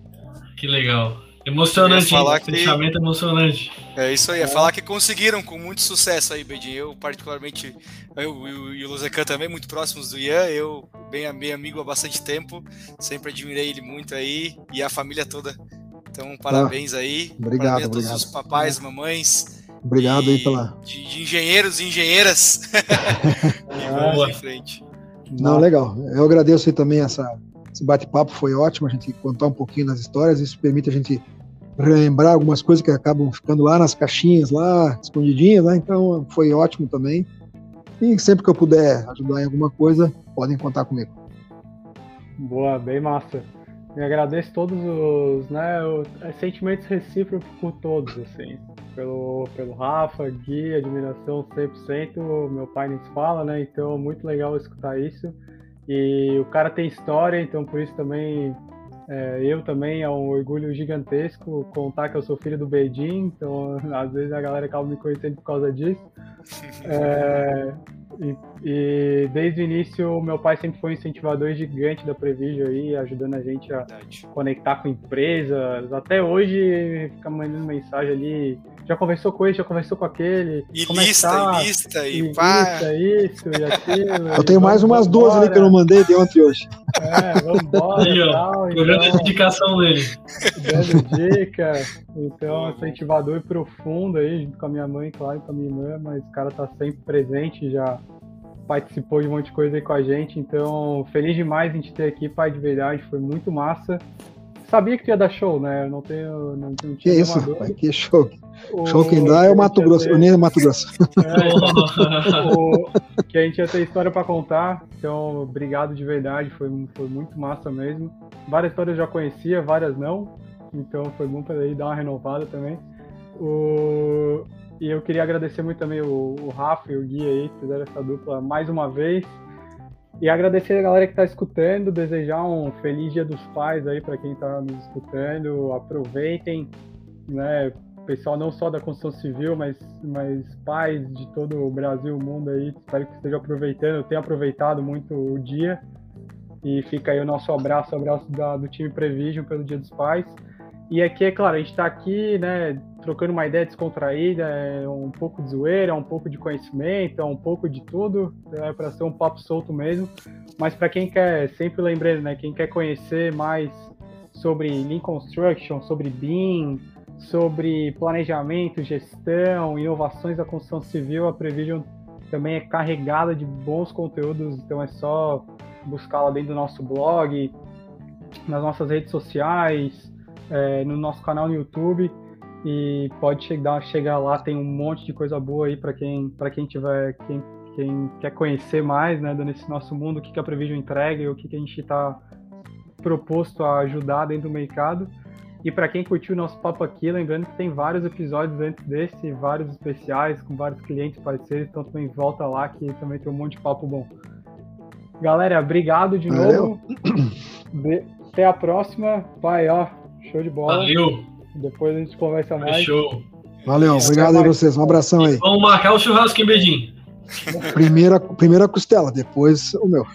Que legal. Emocionante, falar que... fechamento emocionante. É isso aí, é falar que conseguiram com muito sucesso aí, Bedinho. Eu, particularmente, eu e o Luzecan também, muito próximos do Ian. Eu, bem, bem amigo há bastante tempo, sempre admirei ele muito aí e a família toda. Então, parabéns ah, aí. Obrigado, parabéns a todos obrigado. os papais, mamães. Obrigado e, aí pela. De, de, engenheiros e engenheiras. e vamos em frente. Não, legal. Eu agradeço aí também essa, esse bate-papo foi ótimo, a gente contar um pouquinho das histórias, isso permite a gente relembrar algumas coisas que acabam ficando lá nas caixinhas, lá, escondidinhas, né? Então foi ótimo também. E sempre que eu puder ajudar em alguma coisa, podem contar comigo. Boa, bem massa. Me agradeço todos os, né, os sentimentos recíprocos por todos, assim. Pelo, pelo Rafa, Gui, admiração 100%, meu pai se fala, né? Então, muito legal escutar isso. E o cara tem história, então por isso também é, eu também é um orgulho gigantesco contar que eu sou filho do Beijing, então às vezes a galera acaba me conhecendo por causa disso. É, e, e, desde o início, meu pai sempre foi um incentivador gigante da Prevision aí, ajudando a gente a Verdade. conectar com empresas. Até hoje fica mandando mensagem ali. Já conversou com ele, já conversou com aquele. E é lista, é tá? e lista, e, e pá. Lista, isso e aquilo. Eu tenho mais umas duas ali que eu não mandei de ontem hoje. É, vamos embora. Aí, ó, então, a indicação dele. Dando dica. Então, incentivador profundo aí, junto com a minha mãe, claro, com a minha irmã, mas o cara tá sempre presente, já participou de um monte de coisa aí com a gente. Então, feliz demais em te ter aqui, pai de verdade, foi muito massa. Sabia que tu ia dar show, né? Eu não tenho. Não, não que isso, pai, que show. O, show quem dá é o Mato Grosso, ter... nem é Mato Grosso. É, o, que a gente ia ter história para contar. Então, obrigado de verdade, foi, foi muito massa mesmo. Várias histórias eu já conhecia, várias não. Então foi bom para aí dar uma renovada também. O, e eu queria agradecer muito também o, o Rafa e o Gui aí, que fizeram essa dupla mais uma vez. E agradecer a galera que está escutando, desejar um feliz Dia dos Pais aí para quem está nos escutando. Aproveitem, né? Pessoal não só da construção civil, mas, mas pais de todo o Brasil, o mundo aí. Espero que estejam aproveitando, tenham aproveitado muito o dia. E fica aí o nosso abraço, abraço da, do time Prevision pelo Dia dos Pais. E aqui, é claro, a gente está aqui, né, trocando uma ideia descontraída, é um pouco de zoeira, é um pouco de conhecimento, é um pouco de tudo, é para ser um papo solto mesmo. Mas para quem quer, sempre lembrando, né, quem quer conhecer mais sobre Lean Construction, sobre BIM, sobre planejamento, gestão, inovações da construção civil, a Prevision também é carregada de bons conteúdos, então é só buscar lá dentro do nosso blog, nas nossas redes sociais, é, no nosso canal no YouTube e pode chegar, chegar lá, tem um monte de coisa boa aí para quem para quem tiver quem, quem quer conhecer mais, né, nesse nosso mundo, o que, que a Prevision entrega e o que, que a gente está proposto a ajudar dentro do mercado. E para quem curtiu o nosso papo aqui, lembrando que tem vários episódios antes desse, vários especiais com vários clientes parceiros, então também volta lá que também tem um monte de papo bom. Galera, obrigado de Valeu. novo. Até a próxima. Vai, ó. Show de bola. Valeu. Depois a gente conversa mais. Fechou. Valeu, obrigado a vocês. Um abração aí. Vamos marcar o churrasco em Beijing. Primeira, primeira costela, depois o meu.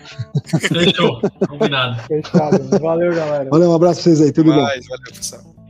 Fechou, combinado. Fechado. Valeu, galera. Valeu, um abraço pra vocês aí, tudo bom. Valeu, pessoal.